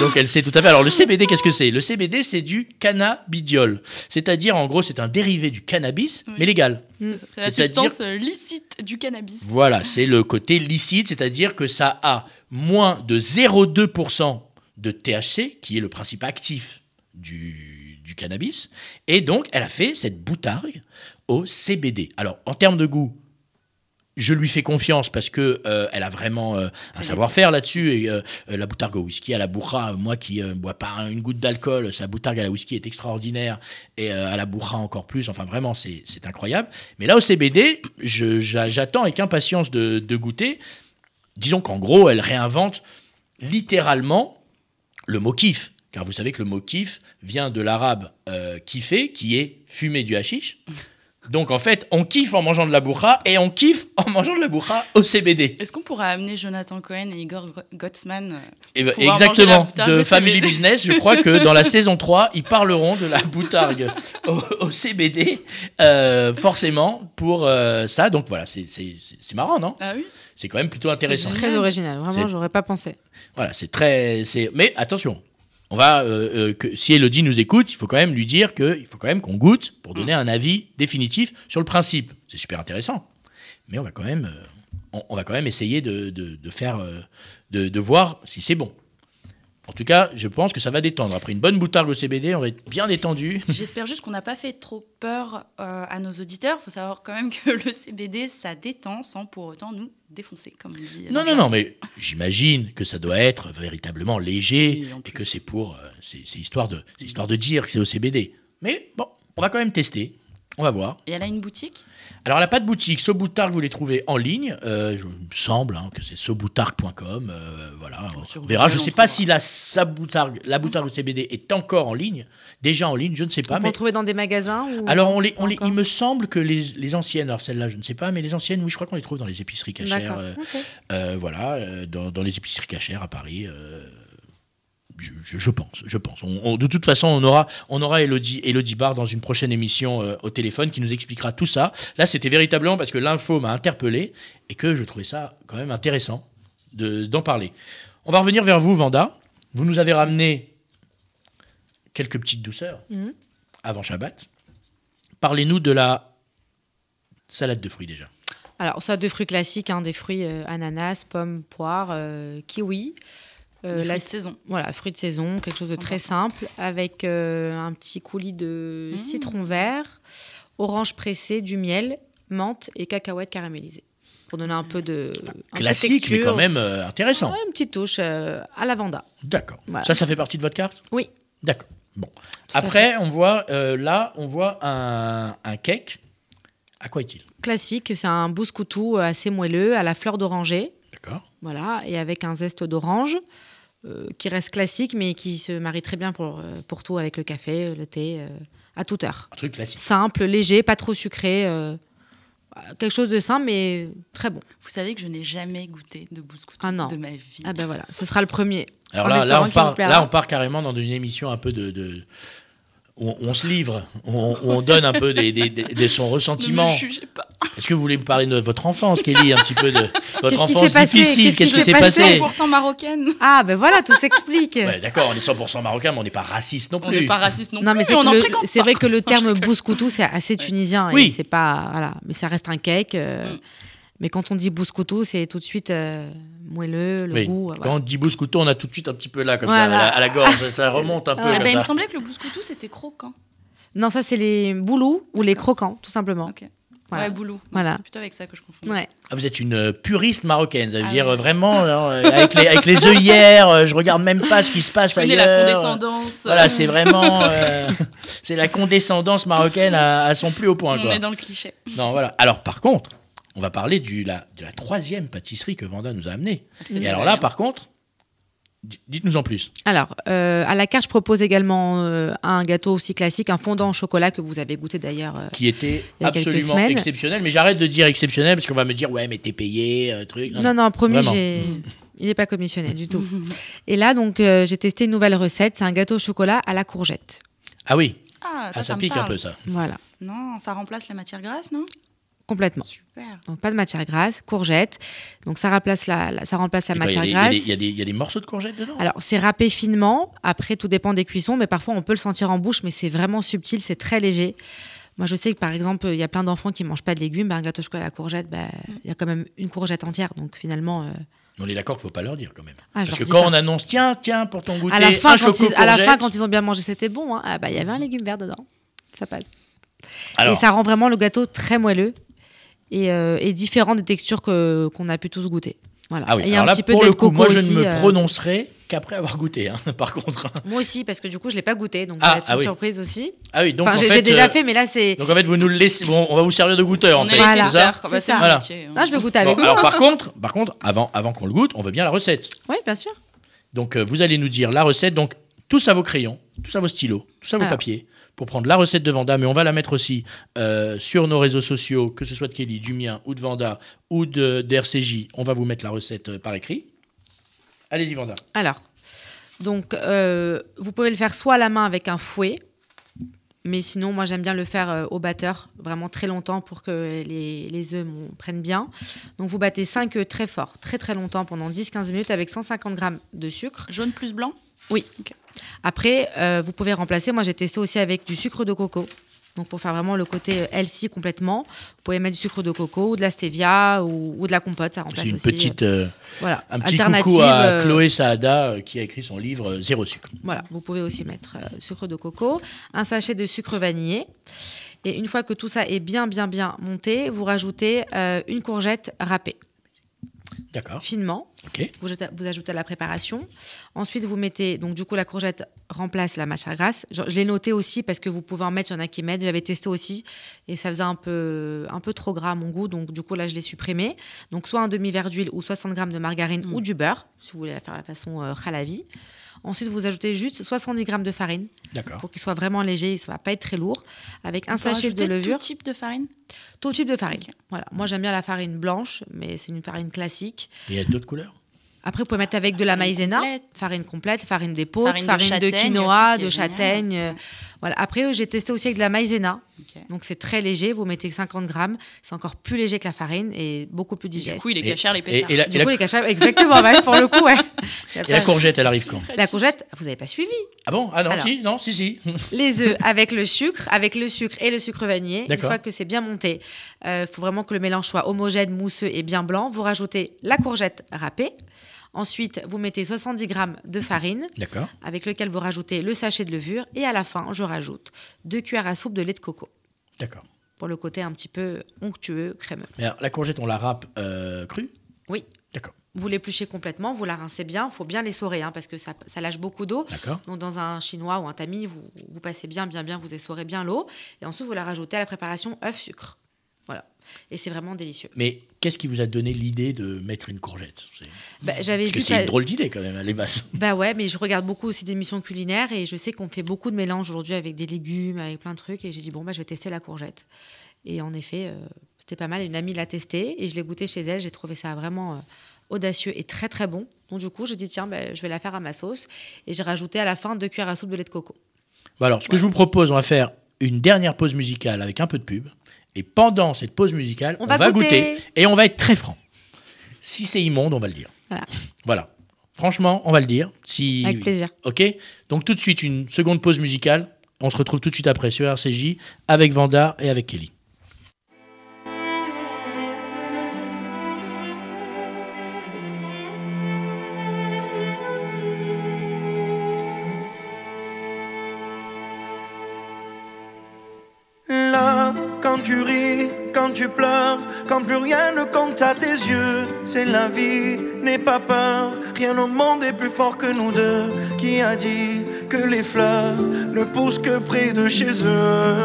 Donc elle sait tout à fait. Alors le CBD, qu'est-ce que c'est? Le CBD, c'est du cannabidiol. C'est-à-dire, en gros, c'est un dérivé du cannabis, Oui. mais légal. C'est la substance euh, licite du cannabis. Voilà, c'est le côté licite, c'est-à-dire que ça a moins de 0,2% de THC, qui est le principe actif du, du cannabis. Et donc, elle a fait cette boutargue au CBD. Alors, en termes de goût, je lui fais confiance parce que euh, elle a vraiment euh, un savoir-faire là-dessus. Et euh, la boutargue au whisky à la bourra, moi qui ne bois pas une goutte d'alcool, sa boutargue à la whisky est extraordinaire et à la bourra encore plus. Enfin, vraiment, c'est incroyable. Mais là, au CBD, j'attends avec impatience de, de goûter. Disons qu'en gros, elle réinvente littéralement le mot kiff. Car vous savez que le mot kiff vient de l'arabe kiffer, qui est fumer du hashish. Donc en fait, on kiffe en mangeant de la bourra et on kiffe en mangeant de la bourra au CBD. Est-ce qu'on pourra amener Jonathan Cohen et Igor Go- Gottsman euh, Et ben, la exactement, boutargue de Family CBD. Business, je crois que dans la saison 3, ils parleront de la boutargue au, au CBD, euh, forcément, pour euh, ça. Donc voilà, c'est- c'est c'est- c'est marrant, non? Ah oui C'est quand même plutôt intéressant. génial. Très original, vraiment, C'est- j'aurais pas pensé. Voilà, c'est très. c'est- Mais attention, on va. euh, euh, que, si Elodie nous écoute, il faut quand même lui dire qu'il faut quand même qu'on goûte pour donner un avis définitif sur le principe. C'est super intéressant. Mais on va quand même, on, on va quand même essayer de, de- de faire. de, de voir si c'est bon. En tout cas, je pense que ça va détendre. Après une bonne boutarde au CBD, on va être bien détendu. J'espère juste qu'on n'a pas fait trop peur euh, à nos auditeurs. Il faut savoir quand même que le CBD, ça détend sans pour autant nous défoncer, comme on dit. Non, non, non, mais j'imagine que ça doit être véritablement léger Oui, et que c'est pour. euh, c'est histoire, de, histoire de dire que c'est au CBD. Mais bon, on va quand même tester. On va voir. Et elle a une boutique? Alors, elle n'a pas de boutique. Soboutargue, vous les trouvez en ligne. Euh, je- il me semble hein, que c'est soboutargue.com. euh, voilà. Sur On verra. Je ne sais on pas si la, la boutargue CBD est encore en ligne. Déjà en ligne, je ne sais On pas. peut Mais... le trouver dans des magasins ou... Alors, on les, on les- Encore il me semble que les, les anciennes, alors celles-là, je ne sais pas, mais les anciennes, oui, je crois qu'on les trouve dans les épiceries cachères. Euh, euh, voilà, euh, dans, dans les épiceries cachères à Paris. Je, je- je pense, je pense. On- on- de toute façon, on aura, on aura Elodie, Elodie Barr dans une prochaine émission euh, au téléphone qui nous expliquera tout ça. Là, c'était véritablement parce que l'info m'a interpellé et que je trouvais ça quand même intéressant de- d'en parler. On va revenir vers vous, Vanda. Vous nous avez ramené quelques petites douceurs Mhm. avant Shabbat. Parlez-nous de la salade de fruits déjà. Alors, ça, de fruits classiques, hein, des fruits euh, ananas, pommes, poires, euh, kiwi. Euh, la- saison. Voilà, fruits de saison, quelque chose de très simple, avec euh, un petit coulis de Mmh. citron vert, orange pressé, du miel, menthe et cacahuètes caramélisées. Pour donner un peu de. un peu de Classique, mais quand même euh, intéressant. Ouais, une petite touche euh, à la Vanda. D'accord. Voilà. Ça, ça fait partie de votre carte? Oui. D'accord. Bon. Après, on voit euh, là, on voit un, un cake. À quoi est-il? Classique, c'est un bouscoutou assez moelleux à la fleur d'oranger. D'accord. Voilà, et avec un zeste d'orange euh, qui reste classique, mais qui se marie très bien pour, euh, pour tout avec le café, le thé, euh, à toute heure. Un truc classique. Simple, léger, pas trop sucré. euh, quelque chose de simple, mais très bon. Vous savez que je n'ai jamais goûté de bouscoutou Ah non. de ma vie. Ah ben voilà, ce sera le premier. Alors là, on part, là, on part carrément dans une émission un peu de. On, on se livre, on, on donne un peu des, des- des- de son Ne ressentiment. me jugez pas. Est-ce que vous voulez me parler de votre enfance, Kelly, un petit peu de votre Qu'est-ce qui enfance s'est passé difficile Qu'est-ce qui s'est passé 100% marocaine. Ah, ben voilà, tout s'explique. Ouais, D'accord, on est 100% marocain, mais on n'est pas raciste non On plus. n'est pas raciste non, Non, mais plus, c'est on vrai que le terme bouscoutou, c'est assez tunisien. Oui. Et c'est pas. Voilà. Mais ça reste un cake. euh, Mm. Mais quand on dit bouscoutou, c'est tout de suite euh, moelleux, le Oui. goût. Quand voilà. on dit bouscouton, on a tout de suite un petit peu là, comme ça, à la, à la gorge. Ça remonte un peu ben, il me semblait que le bouscoutou c'était croquant. Non, ça, c'est les boulous ou les croquants, tout simplement. Ok. Voilà. Ouais, boulot. Voilà. C'est plutôt avec ça que je confonds. Ouais. Ah, vous êtes une puriste marocaine, ça veut Ah dire ouais. euh, vraiment, euh, avec, les, avec les œillères, euh, je regarde même pas ce qui se passe Je ailleurs. la condescendance. Voilà, c'est vraiment. euh, c'est la condescendance marocaine à, à son plus haut point. On Quoi. est dans le cliché. Non, voilà. Alors, par contre, on va parler du, la, de la troisième pâtisserie que Vanda nous a amenée. Et alors là, par contre, dites-nous en plus. Alors, euh, à la carte, je propose également euh, un gâteau aussi classique, un fondant au chocolat que vous avez goûté d'ailleurs. euh, Qui était Il y a quelques absolument semaines. exceptionnel. Mais j'arrête de dire exceptionnel parce qu'on va me dire, ouais, mais t'es payé, euh, truc. Non, non, promis, Vraiment. j'ai... il n'est pas commissionné du tout. Et là, donc, euh, j'ai testé une nouvelle recette. C'est un gâteau au chocolat à la courgette. Ah oui, Ah, ça, ah, ça, pique un peu ça. Voilà, Non, ça remplace la matière grasse, non? Complètement. Super. Donc, pas de matière grasse, courgette. Donc, ça remplace la, la- ça remplace la Et matière Il y, a des- grasse. il y a des- il y a des morceaux de courgettes dedans? Alors, c'est râpé finement. Après, tout dépend des cuissons, mais parfois, on peut le sentir en bouche, mais c'est vraiment subtil, c'est très léger. Moi, je sais que par exemple, il y a plein d'enfants qui mangent pas de légumes. Ben, un gâteau au chocolat à la courgette, ben, il y a quand même une courgette entière. Donc, finalement, euh, On est d'accord qu'il ne faut pas leur dire quand même. Ah, Parce que quand pas. on annonce, tiens, tiens, pour ton goûter, à la, fin, un quand ils, à la fin, courgette. quand ils ont bien mangé, c'était bon. hein. Ah, bah, il y avait un légume vert dedans. Ça passe. Alors, Et ça rend vraiment le gâteau très moelleux et, euh, et différent des textures que, qu'on a pu tous goûter. Voilà. ah oui, Et il y a alors un là, petit peu pour de le coup, coco moi, je ne me euh, prononcerai qu'après avoir goûté, hein, par contre. Moi aussi, parce que du coup, je l'ai pas goûté, donc Ah, ça va être ah une oui. surprise aussi. Ah oui, donc Enfin, en j'ai, fait, j'ai déjà euh, fait, mais là, c'est. Donc en fait, vous nous le laissez, bon, on va vous servir de goûteur en On fait. Voilà. c'est ça C'est ça. un Voilà. hein. Ah, je vais goûter Bon, avec vous. alors par contre, par contre, avant, avant qu'on le goûte, on veut bien la recette. Oui, bien sûr. Donc euh, vous allez nous dire la recette. Donc tous à vos crayons, tous à vos stylos, tous à vos papiers, pour prendre la recette de Vanda. Mais on va la mettre aussi euh, sur nos réseaux sociaux, que ce soit de Kelly, du mien ou de Vanda ou de d'RCJ. On va vous mettre la recette euh, par écrit. Allez-y Vanda. Alors, donc, euh, vous pouvez le faire soit à la main avec un fouet, mais sinon, moi, j'aime bien le faire euh, au batteur, vraiment très longtemps pour que les, les œufs prennent bien. Donc, vous battez 5 œufs très fort, très très longtemps, pendant 10-15 minutes, avec 150 grammes de sucre. Jaune plus blanc? Oui. Après, euh, vous pouvez remplacer. Moi, j'ai testé aussi avec du sucre de coco. Donc, pour faire vraiment le côté euh, healthy complètement, vous pouvez mettre du sucre de coco ou de la stevia ou, ou de la compote. Ça remplace C'est une aussi. euh, petite, euh, voilà, un petit alternative. coucou à euh, Chloé Saada qui a écrit son livre Zéro sucre. Voilà, vous pouvez aussi mettre sucre de coco, un sachet de sucre vanillé. Et une fois que tout ça est bien, bien, bien monté, vous rajoutez une courgette râpée. Finement. Vous, jetez- vous ajoutez à la préparation. Ensuite, vous mettez. Donc, du coup, la courgette remplace la matière grasse. Je, je l'ai noté aussi parce que vous pouvez en mettre. Il y en a qui mettent. J'avais testé aussi. Et ça faisait un peu, un peu trop gras à mon goût. Donc, du coup, là, je l'ai supprimé. Donc, soit un demi-verre d'huile ou 60 grammes de margarine ou du beurre, si vous voulez la faire à la façon euh, khalavi. Ensuite, vous ajoutez juste 70 grammes de farine D'accord. pour qu'il soit vraiment léger. Ça va pas être très lourd. Avec un On sachet de levure. Tout type de farine? Tout type de farine. Voilà. Moi, j'aime bien la farine blanche, mais c'est une farine classique. Et il y a d'autres couleurs? Après, vous pouvez mettre avec de la maïzena, complète. farine complète, farine d'épaule, Farine farine, de quinoa, de châtaigne. Voilà. Après, euh, j'ai testé aussi avec de la maïzena. Donc, c'est très léger. Vous mettez 50 grammes. C'est encore plus léger que la farine et beaucoup plus Du digeste. coup, il est cachère les pétards. et la, Du et la- coup, les cachets, exactement, ouais, pour le coup, ouais. et la courgette, elle arrive quand La courgette, vous n'avez pas suivi. Ah bon? Ah non, Alors. si, non, si, si. Les œufs avec le sucre, avec le sucre et le sucre vanillé. Une fois que c'est bien monté, il faut vraiment que le mélange soit homogène, mousseux et bien blanc. Vous rajoutez la courgette râpée. Ensuite, vous mettez 70 grammes de farine, avec lequel vous rajoutez le sachet de levure. Et à la fin, je rajoute deux cuillères à soupe de lait de coco, D'accord. pour le côté un petit peu onctueux, crémeux. Mais alors, la courgette, on la râpe euh, crue? Oui. D'accord. Vous l'épluchez complètement, vous la rincez bien. Il faut bien l'essorer, hein, parce que ça, ça lâche beaucoup d'eau. D'accord. Donc dans un chinois ou un tamis, vous, vous passez bien, bien, bien, vous essorez bien l'eau. Et ensuite, vous la rajoutez à la préparation œuf, sucre. Voilà. Et c'est vraiment délicieux. Mais qu'est-ce qui vous a donné l'idée de mettre une courgette Bah, J'avais Parce que vu. c'est pas- une drôle d'idée quand même, elle est basse. Bah ouais, mais je regarde beaucoup aussi d'émissions culinaires et je sais qu'on fait beaucoup de mélanges aujourd'hui avec des légumes, avec plein de trucs. Et j'ai dit, bon, bah, je vais tester la courgette. Et en effet, euh, c'était pas mal. Une amie l'a testé et je l'ai goûté chez elle. J'ai trouvé ça vraiment euh, audacieux et très, très bon. Donc, du coup, j'ai dit, tiens, bah, je vais la faire à ma sauce. Et j'ai rajouté à la fin deux cuillères à soupe de lait de coco. Bah alors, ce que je vous propose, on va faire une dernière pause musicale avec un peu de pub. Et pendant cette pause musicale, On on, va va, goûter. goûter. et on va être très franc. Si c'est immonde, on va le dire. Voilà. Voilà. Franchement, on va le dire. Si... Avec plaisir. Ok Donc tout de suite, une seconde pause musicale. On se retrouve tout de suite après sur RCJ avec Vanda et avec Kelly. Tu ris, quand tu pleures, quand plus rien ne compte à tes yeux, c'est la vie, n'aie pas peur, rien au monde est plus fort que nous deux. Qui a dit que les fleurs ne poussent que près de chez eux?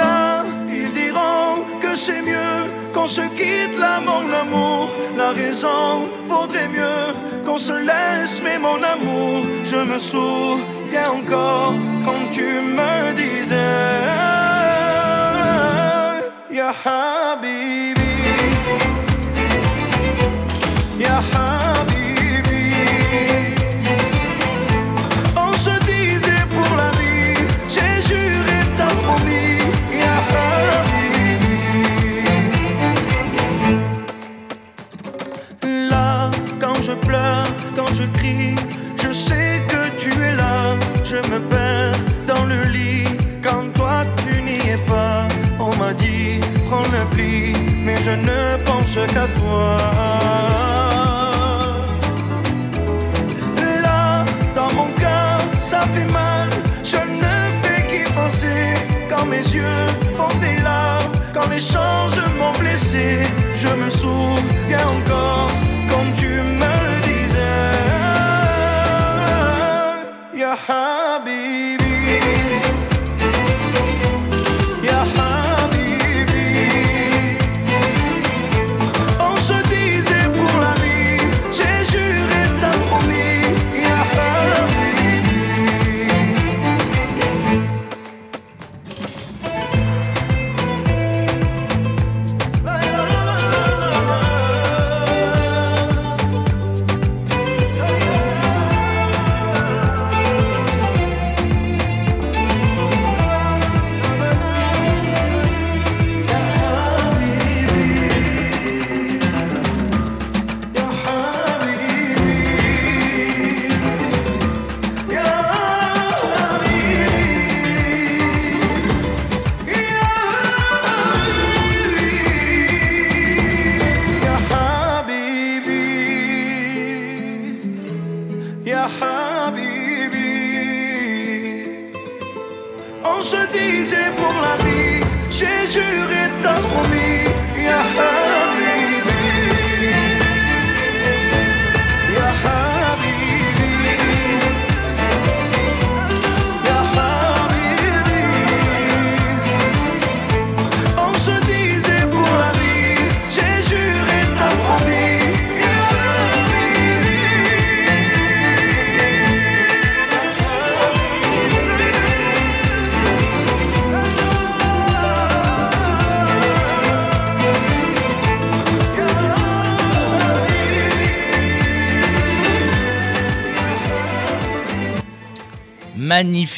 Là, ils diront que c'est mieux qu'on se quitte là, mon amour. La raison vaudrait mieux qu'on se laisse, mais mon amour, je me souviens encore quand tu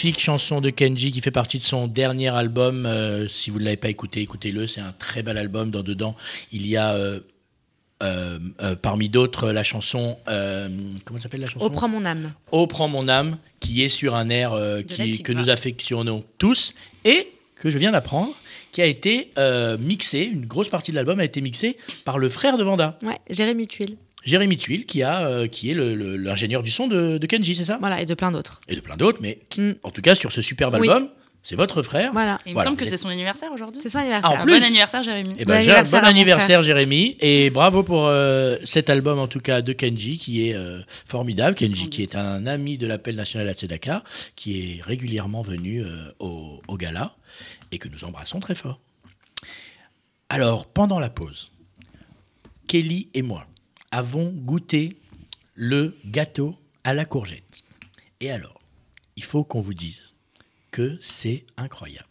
Magnifique chanson de Kenji qui fait partie de son dernier album. Euh, si vous ne l'avez pas écouté, écoutez-le. C'est un très bel album. Dans dedans, il y a euh, euh, parmi d'autres la chanson. comment s'appelle la chanson? Oh, prends mon âme. Oh, prends mon âme, qui est sur un air qui, que nous affectionnons tous et que je viens d'apprendre, qui a été euh, mixé, une grosse partie de l'album a été mixée par le frère de Vanda, Ouais, Jérémy Tuile. Jérémy Tuile, qui, a, euh, qui est l'ingénieur du son de, de Kenji, c'est ça? Voilà, et de plein d'autres. Et de plein d'autres, mais qui- Mm. en tout cas sur ce superbe Oui. album, c'est votre frère. Voilà. Et il me Voilà, semble que c'est son anniversaire aujourd'hui. C'est son Ah, anniversaire. en plus. Bon anniversaire, Jérémy. Eh Bon ben, anniversaire bon anniversaire Jérémy et bravo pour euh, cet album en tout cas de Kenji qui est euh, formidable. Kenji qui est un ami de l'appel national à Tzedaka qui est régulièrement venu euh, au, au gala et que nous embrassons très fort. Alors pendant la pause, Kelly et moi avons goûté le gâteau à la courgette. Et alors, il faut qu'on vous dise que c'est incroyable.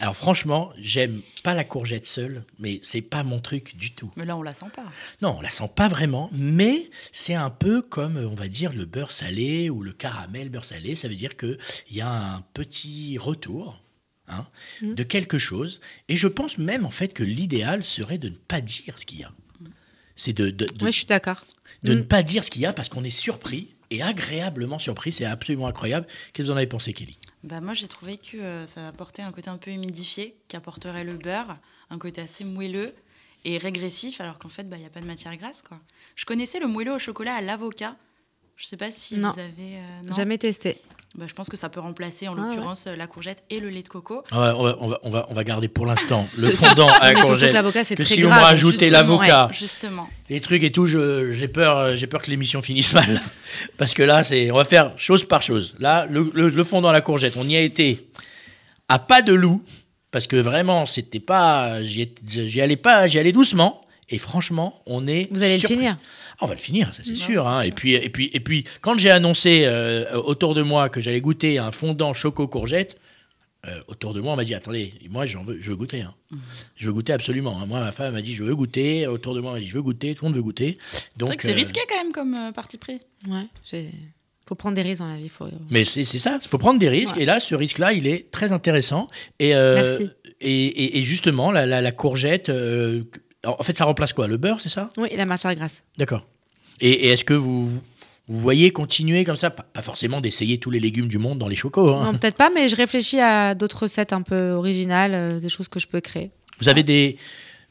Alors franchement, j'aime pas la courgette seule, mais c'est pas mon truc du tout. Mais là, on la sent pas. Non, on la sent pas vraiment, mais c'est un peu comme, on va dire, le beurre salé ou le caramel beurre salé. Ça veut dire qu'il y a un petit retour hein, de quelque chose. Et je pense même, en fait, que l'idéal serait de ne pas dire ce qu'il y a. C'est de, de- je suis d'accord. de ne Mm. pas dire ce qu'il y a parce qu'on est surpris et agréablement surpris. C'est absolument incroyable. Qu'est-ce que vous en avez pensé, Kelly? Bah, moi, j'ai trouvé que euh, ça apportait un côté un peu humidifié qu'apporterait le beurre, un côté assez moelleux et régressif, alors qu'en fait, bah, il n'y a pas de matière grasse. Quoi. Je connaissais le moelleux au chocolat à l'avocat. Je sais pas si Non. vous avez. euh, non? Jamais testé. Bah, je pense que ça peut remplacer en Ah, l'occurrence euh, la courgette et le lait de coco. on va, on, va, on, va, on, va, on va garder pour l'instant le fondant à la courgette. que l'avocat, c'est Que très si on grave, justement, l'avocat, Justement. les trucs et tout, je- j'ai peur, euh, j'ai peur que l'émission finisse mal. Parce que là, c'est, on va faire chose par chose. Là, le, le, le fondant à la courgette, on y a été à pas de loup. Parce que vraiment, c'était pas. J'y allais pas, j'y allais doucement. Et franchement, on est. Vous allez le finir. Ah, on va le finir, ça c'est sûr. hein. sûr. Et, puis, et, puis, et puis, quand j'ai annoncé euh, autour de moi que j'allais goûter un fondant choco-courgette, euh, autour de moi, on m'a dit Attendez, moi j'en veux, je veux goûter. hein. Mmh. Je veux goûter absolument. hein. Moi, ma femme m'a dit Je veux goûter. Autour de moi, on m'a dit Je veux goûter. Tout le monde veut goûter. C'est Donc, vrai que c'est euh, risqué quand même comme euh, parti pris. Ouais. j'ai- Faut prendre des risques dans la vie. Faut... Mais c'est c'est ça, il faut prendre des risques. Ouais. Et là, ce risque-là, il est très intéressant. Et, euh, Merci. Et, et- et justement, la, la- la courgette, euh, en fait, ça remplace quoi Le beurre, c'est ça? Oui, et la matière grasse. D'accord. Et, et est-ce que vous, vous voyez continuer comme ça? Pas, pas forcément d'essayer tous les légumes du monde dans les chocos. hein. Non, peut-être pas, mais je réfléchis à d'autres recettes un peu originales, euh, des choses que je peux créer. Vous avez des,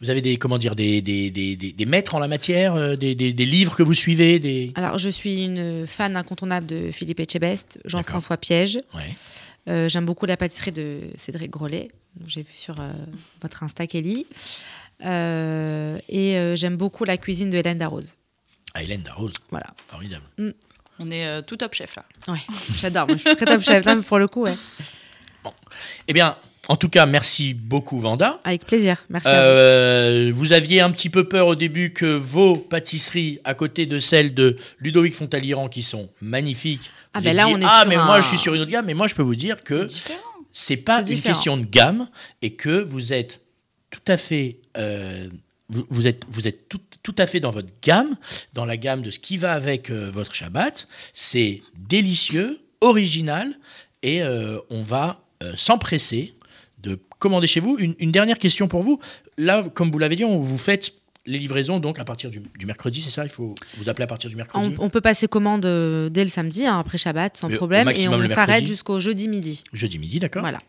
vous avez des, comment dire, des, des, des, des- maîtres en la matière, euh, des, des- des livres que vous suivez, des. Alors, je suis une fan incontournable de Philippe Etchebest, Jean-François Piège. Ouais. Euh, J'aime beaucoup la pâtisserie de Cédric Grolet, j'ai vu sur euh, votre Insta, Kelly. Euh, et euh, j'aime beaucoup la cuisine de Hélène Darroze. Ah, Hélène Darroze, Voilà. formidable. On est euh, tout top chef là. Ouais, j'adore. Moi, je suis très top chef. Là, pour le coup, ouais. Eh bien, en tout cas, merci beaucoup, Vanda. Avec plaisir. Merci. à vous. Vous aviez un petit peu peur au début que vos pâtisseries, à côté de celles de Ludovic Fontaliran, qui sont magnifiques, Ah ben là, dit, on est ah sur mais un- moi je suis sur une autre gamme, mais moi je peux vous dire C'est que différent. c'est pas C'est une différent. question de gamme et que vous êtes tout à fait euh, vous, vous êtes vous êtes tout, tout à fait dans votre gamme dans la gamme de ce qui va avec euh, votre Shabbat. C'est délicieux original et euh, on va s'empresser de commander chez vous. Une, une dernière question pour vous. Là comme vous l'avez dit on vous faites les livraisons donc à partir du, du mercredi c'est ça? Il faut vous appeler à partir du mercredi? On, on peut passer commande dès le samedi, hein, après Shabbat, sans problème. Et on s'arrête jusqu'au jeudi midi. jeudi midi d'accord. Voilà.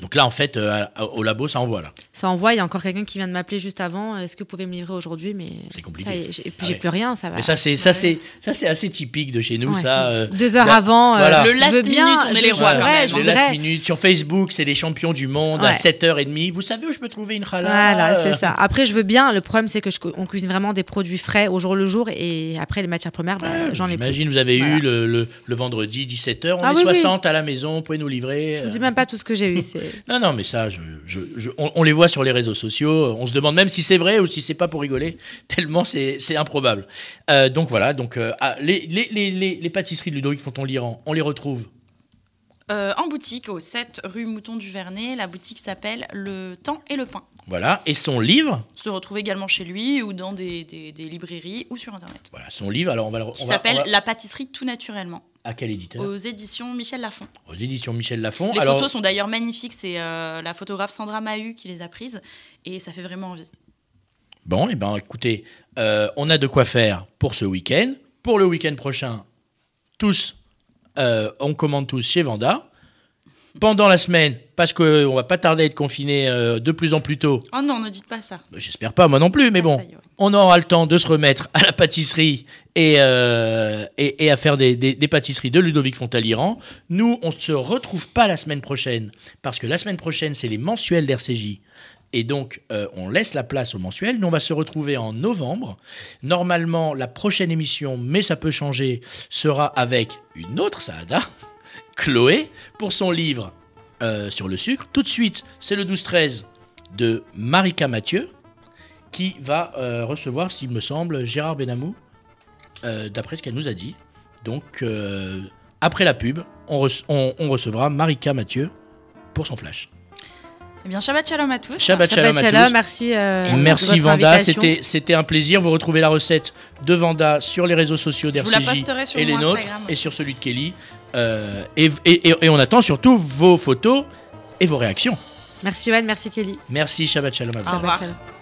donc là en fait euh, au labo ça envoie là Ça envoie. Il y a encore quelqu'un qui vient de m'appeler juste avant. Est-ce que vous pouvez me livrer aujourd'hui Mais C'est compliqué. ça j'ai- Et puis Ah j'ai ouais. plus rien. Ça va. Mais ça, c'est ça, c'est ça, c'est assez typique de chez nous, Ouais. ça. euh, Deux heures là- avant. euh, voilà. Le je last veux bien, minute, on est je- les rois je- quand ouais, même, je hein. les last voudrais. minutes sur Facebook, c'est les champions du monde à Ouais. 7h30. Vous savez où je peux trouver une challah Voilà, c'est ça. Après, je veux bien. Le problème, c'est que je, on cuisine vraiment des produits frais au jour le jour, et après les matières premières, bah, j'en ai plus. J'imagine, vous avez Voilà. eu le, le- le vendredi 17h, on Ah est oui, oui. 60 à la maison, vous pouvez nous livrer. Je vous euh. dis même pas tout ce que j'ai eu. Non, non, mais ça, je, je- je- on, on les voit sur les réseaux sociaux. On se demande même si c'est vrai ou si c'est pas pour rigoler, tellement c'est c'est improbable. Euh, donc voilà, donc euh, ah, les, les, les, les, pâtisseries de Ludovic Fonton-Liran, on les retrouve. Euh, en boutique au 7 rue Mouton du Vernet, la boutique s'appelle Le Temps et le Pain. Voilà, et son livre, Se retrouve également chez lui ou dans des, des- des librairies ou sur internet. voilà, son livre. Alors on va le, Qui s'appelle va- La pâtisserie tout naturellement à quel éditeur aux éditions Michel Lafon. Aux éditions Michel Lafon. Les Alors, photos sont d'ailleurs magnifiques, c'est euh, la photographe Sandra Mahut qui les a prises et ça fait vraiment envie. Bon, et ben écoutez, euh, on a de quoi faire pour ce week-end. Pour le week-end prochain, tous, euh, on commande tous chez Vanda. Pendant la semaine, parce qu'on va pas tarder à être confiné de plus en plus tôt, Oh non, ne dites pas ça. j'espère pas moi non plus, mais Ah, bon, on aura le temps de se remettre à la pâtisserie et, euh, à faire des, pâtisseries de Ludovic Fontaliran. Nous, on ne se retrouve pas la semaine prochaine, parce que la semaine prochaine, c'est les mensuels d'RCJ. Et donc, euh, on laisse la place aux mensuels. Nous, on va se retrouver en novembre. Normalement, la prochaine émission, mais ça peut changer, sera avec une autre Saada, Chloé, pour son livre euh, sur le sucre. Tout de suite, c'est le 12-13 de Marika Mathieu qui va euh, recevoir, s'il me semble, Gérard Benamou, euh, d'après ce qu'elle nous a dit. Donc, euh, après la pub, on, rece- on- on recevra Marika Mathieu pour son flash. Eh bien, Shabbat Shalom à tous. Shabbat Shalom Shabbat à Shalom, tous. merci. euh, Merci votre Vanda, c'était un plaisir. Vous retrouvez la recette de Vanda sur les réseaux sociaux Je vous la d'RCJ posterai sur et les nôtres Instagram et sur celui de Kelly. Euh, et, et- et- et on attend surtout vos photos et vos réactions. Merci Yoann, merci Kelly. Merci, Shabbat Shalom à vous. Au revoir. Shabbat Shalom.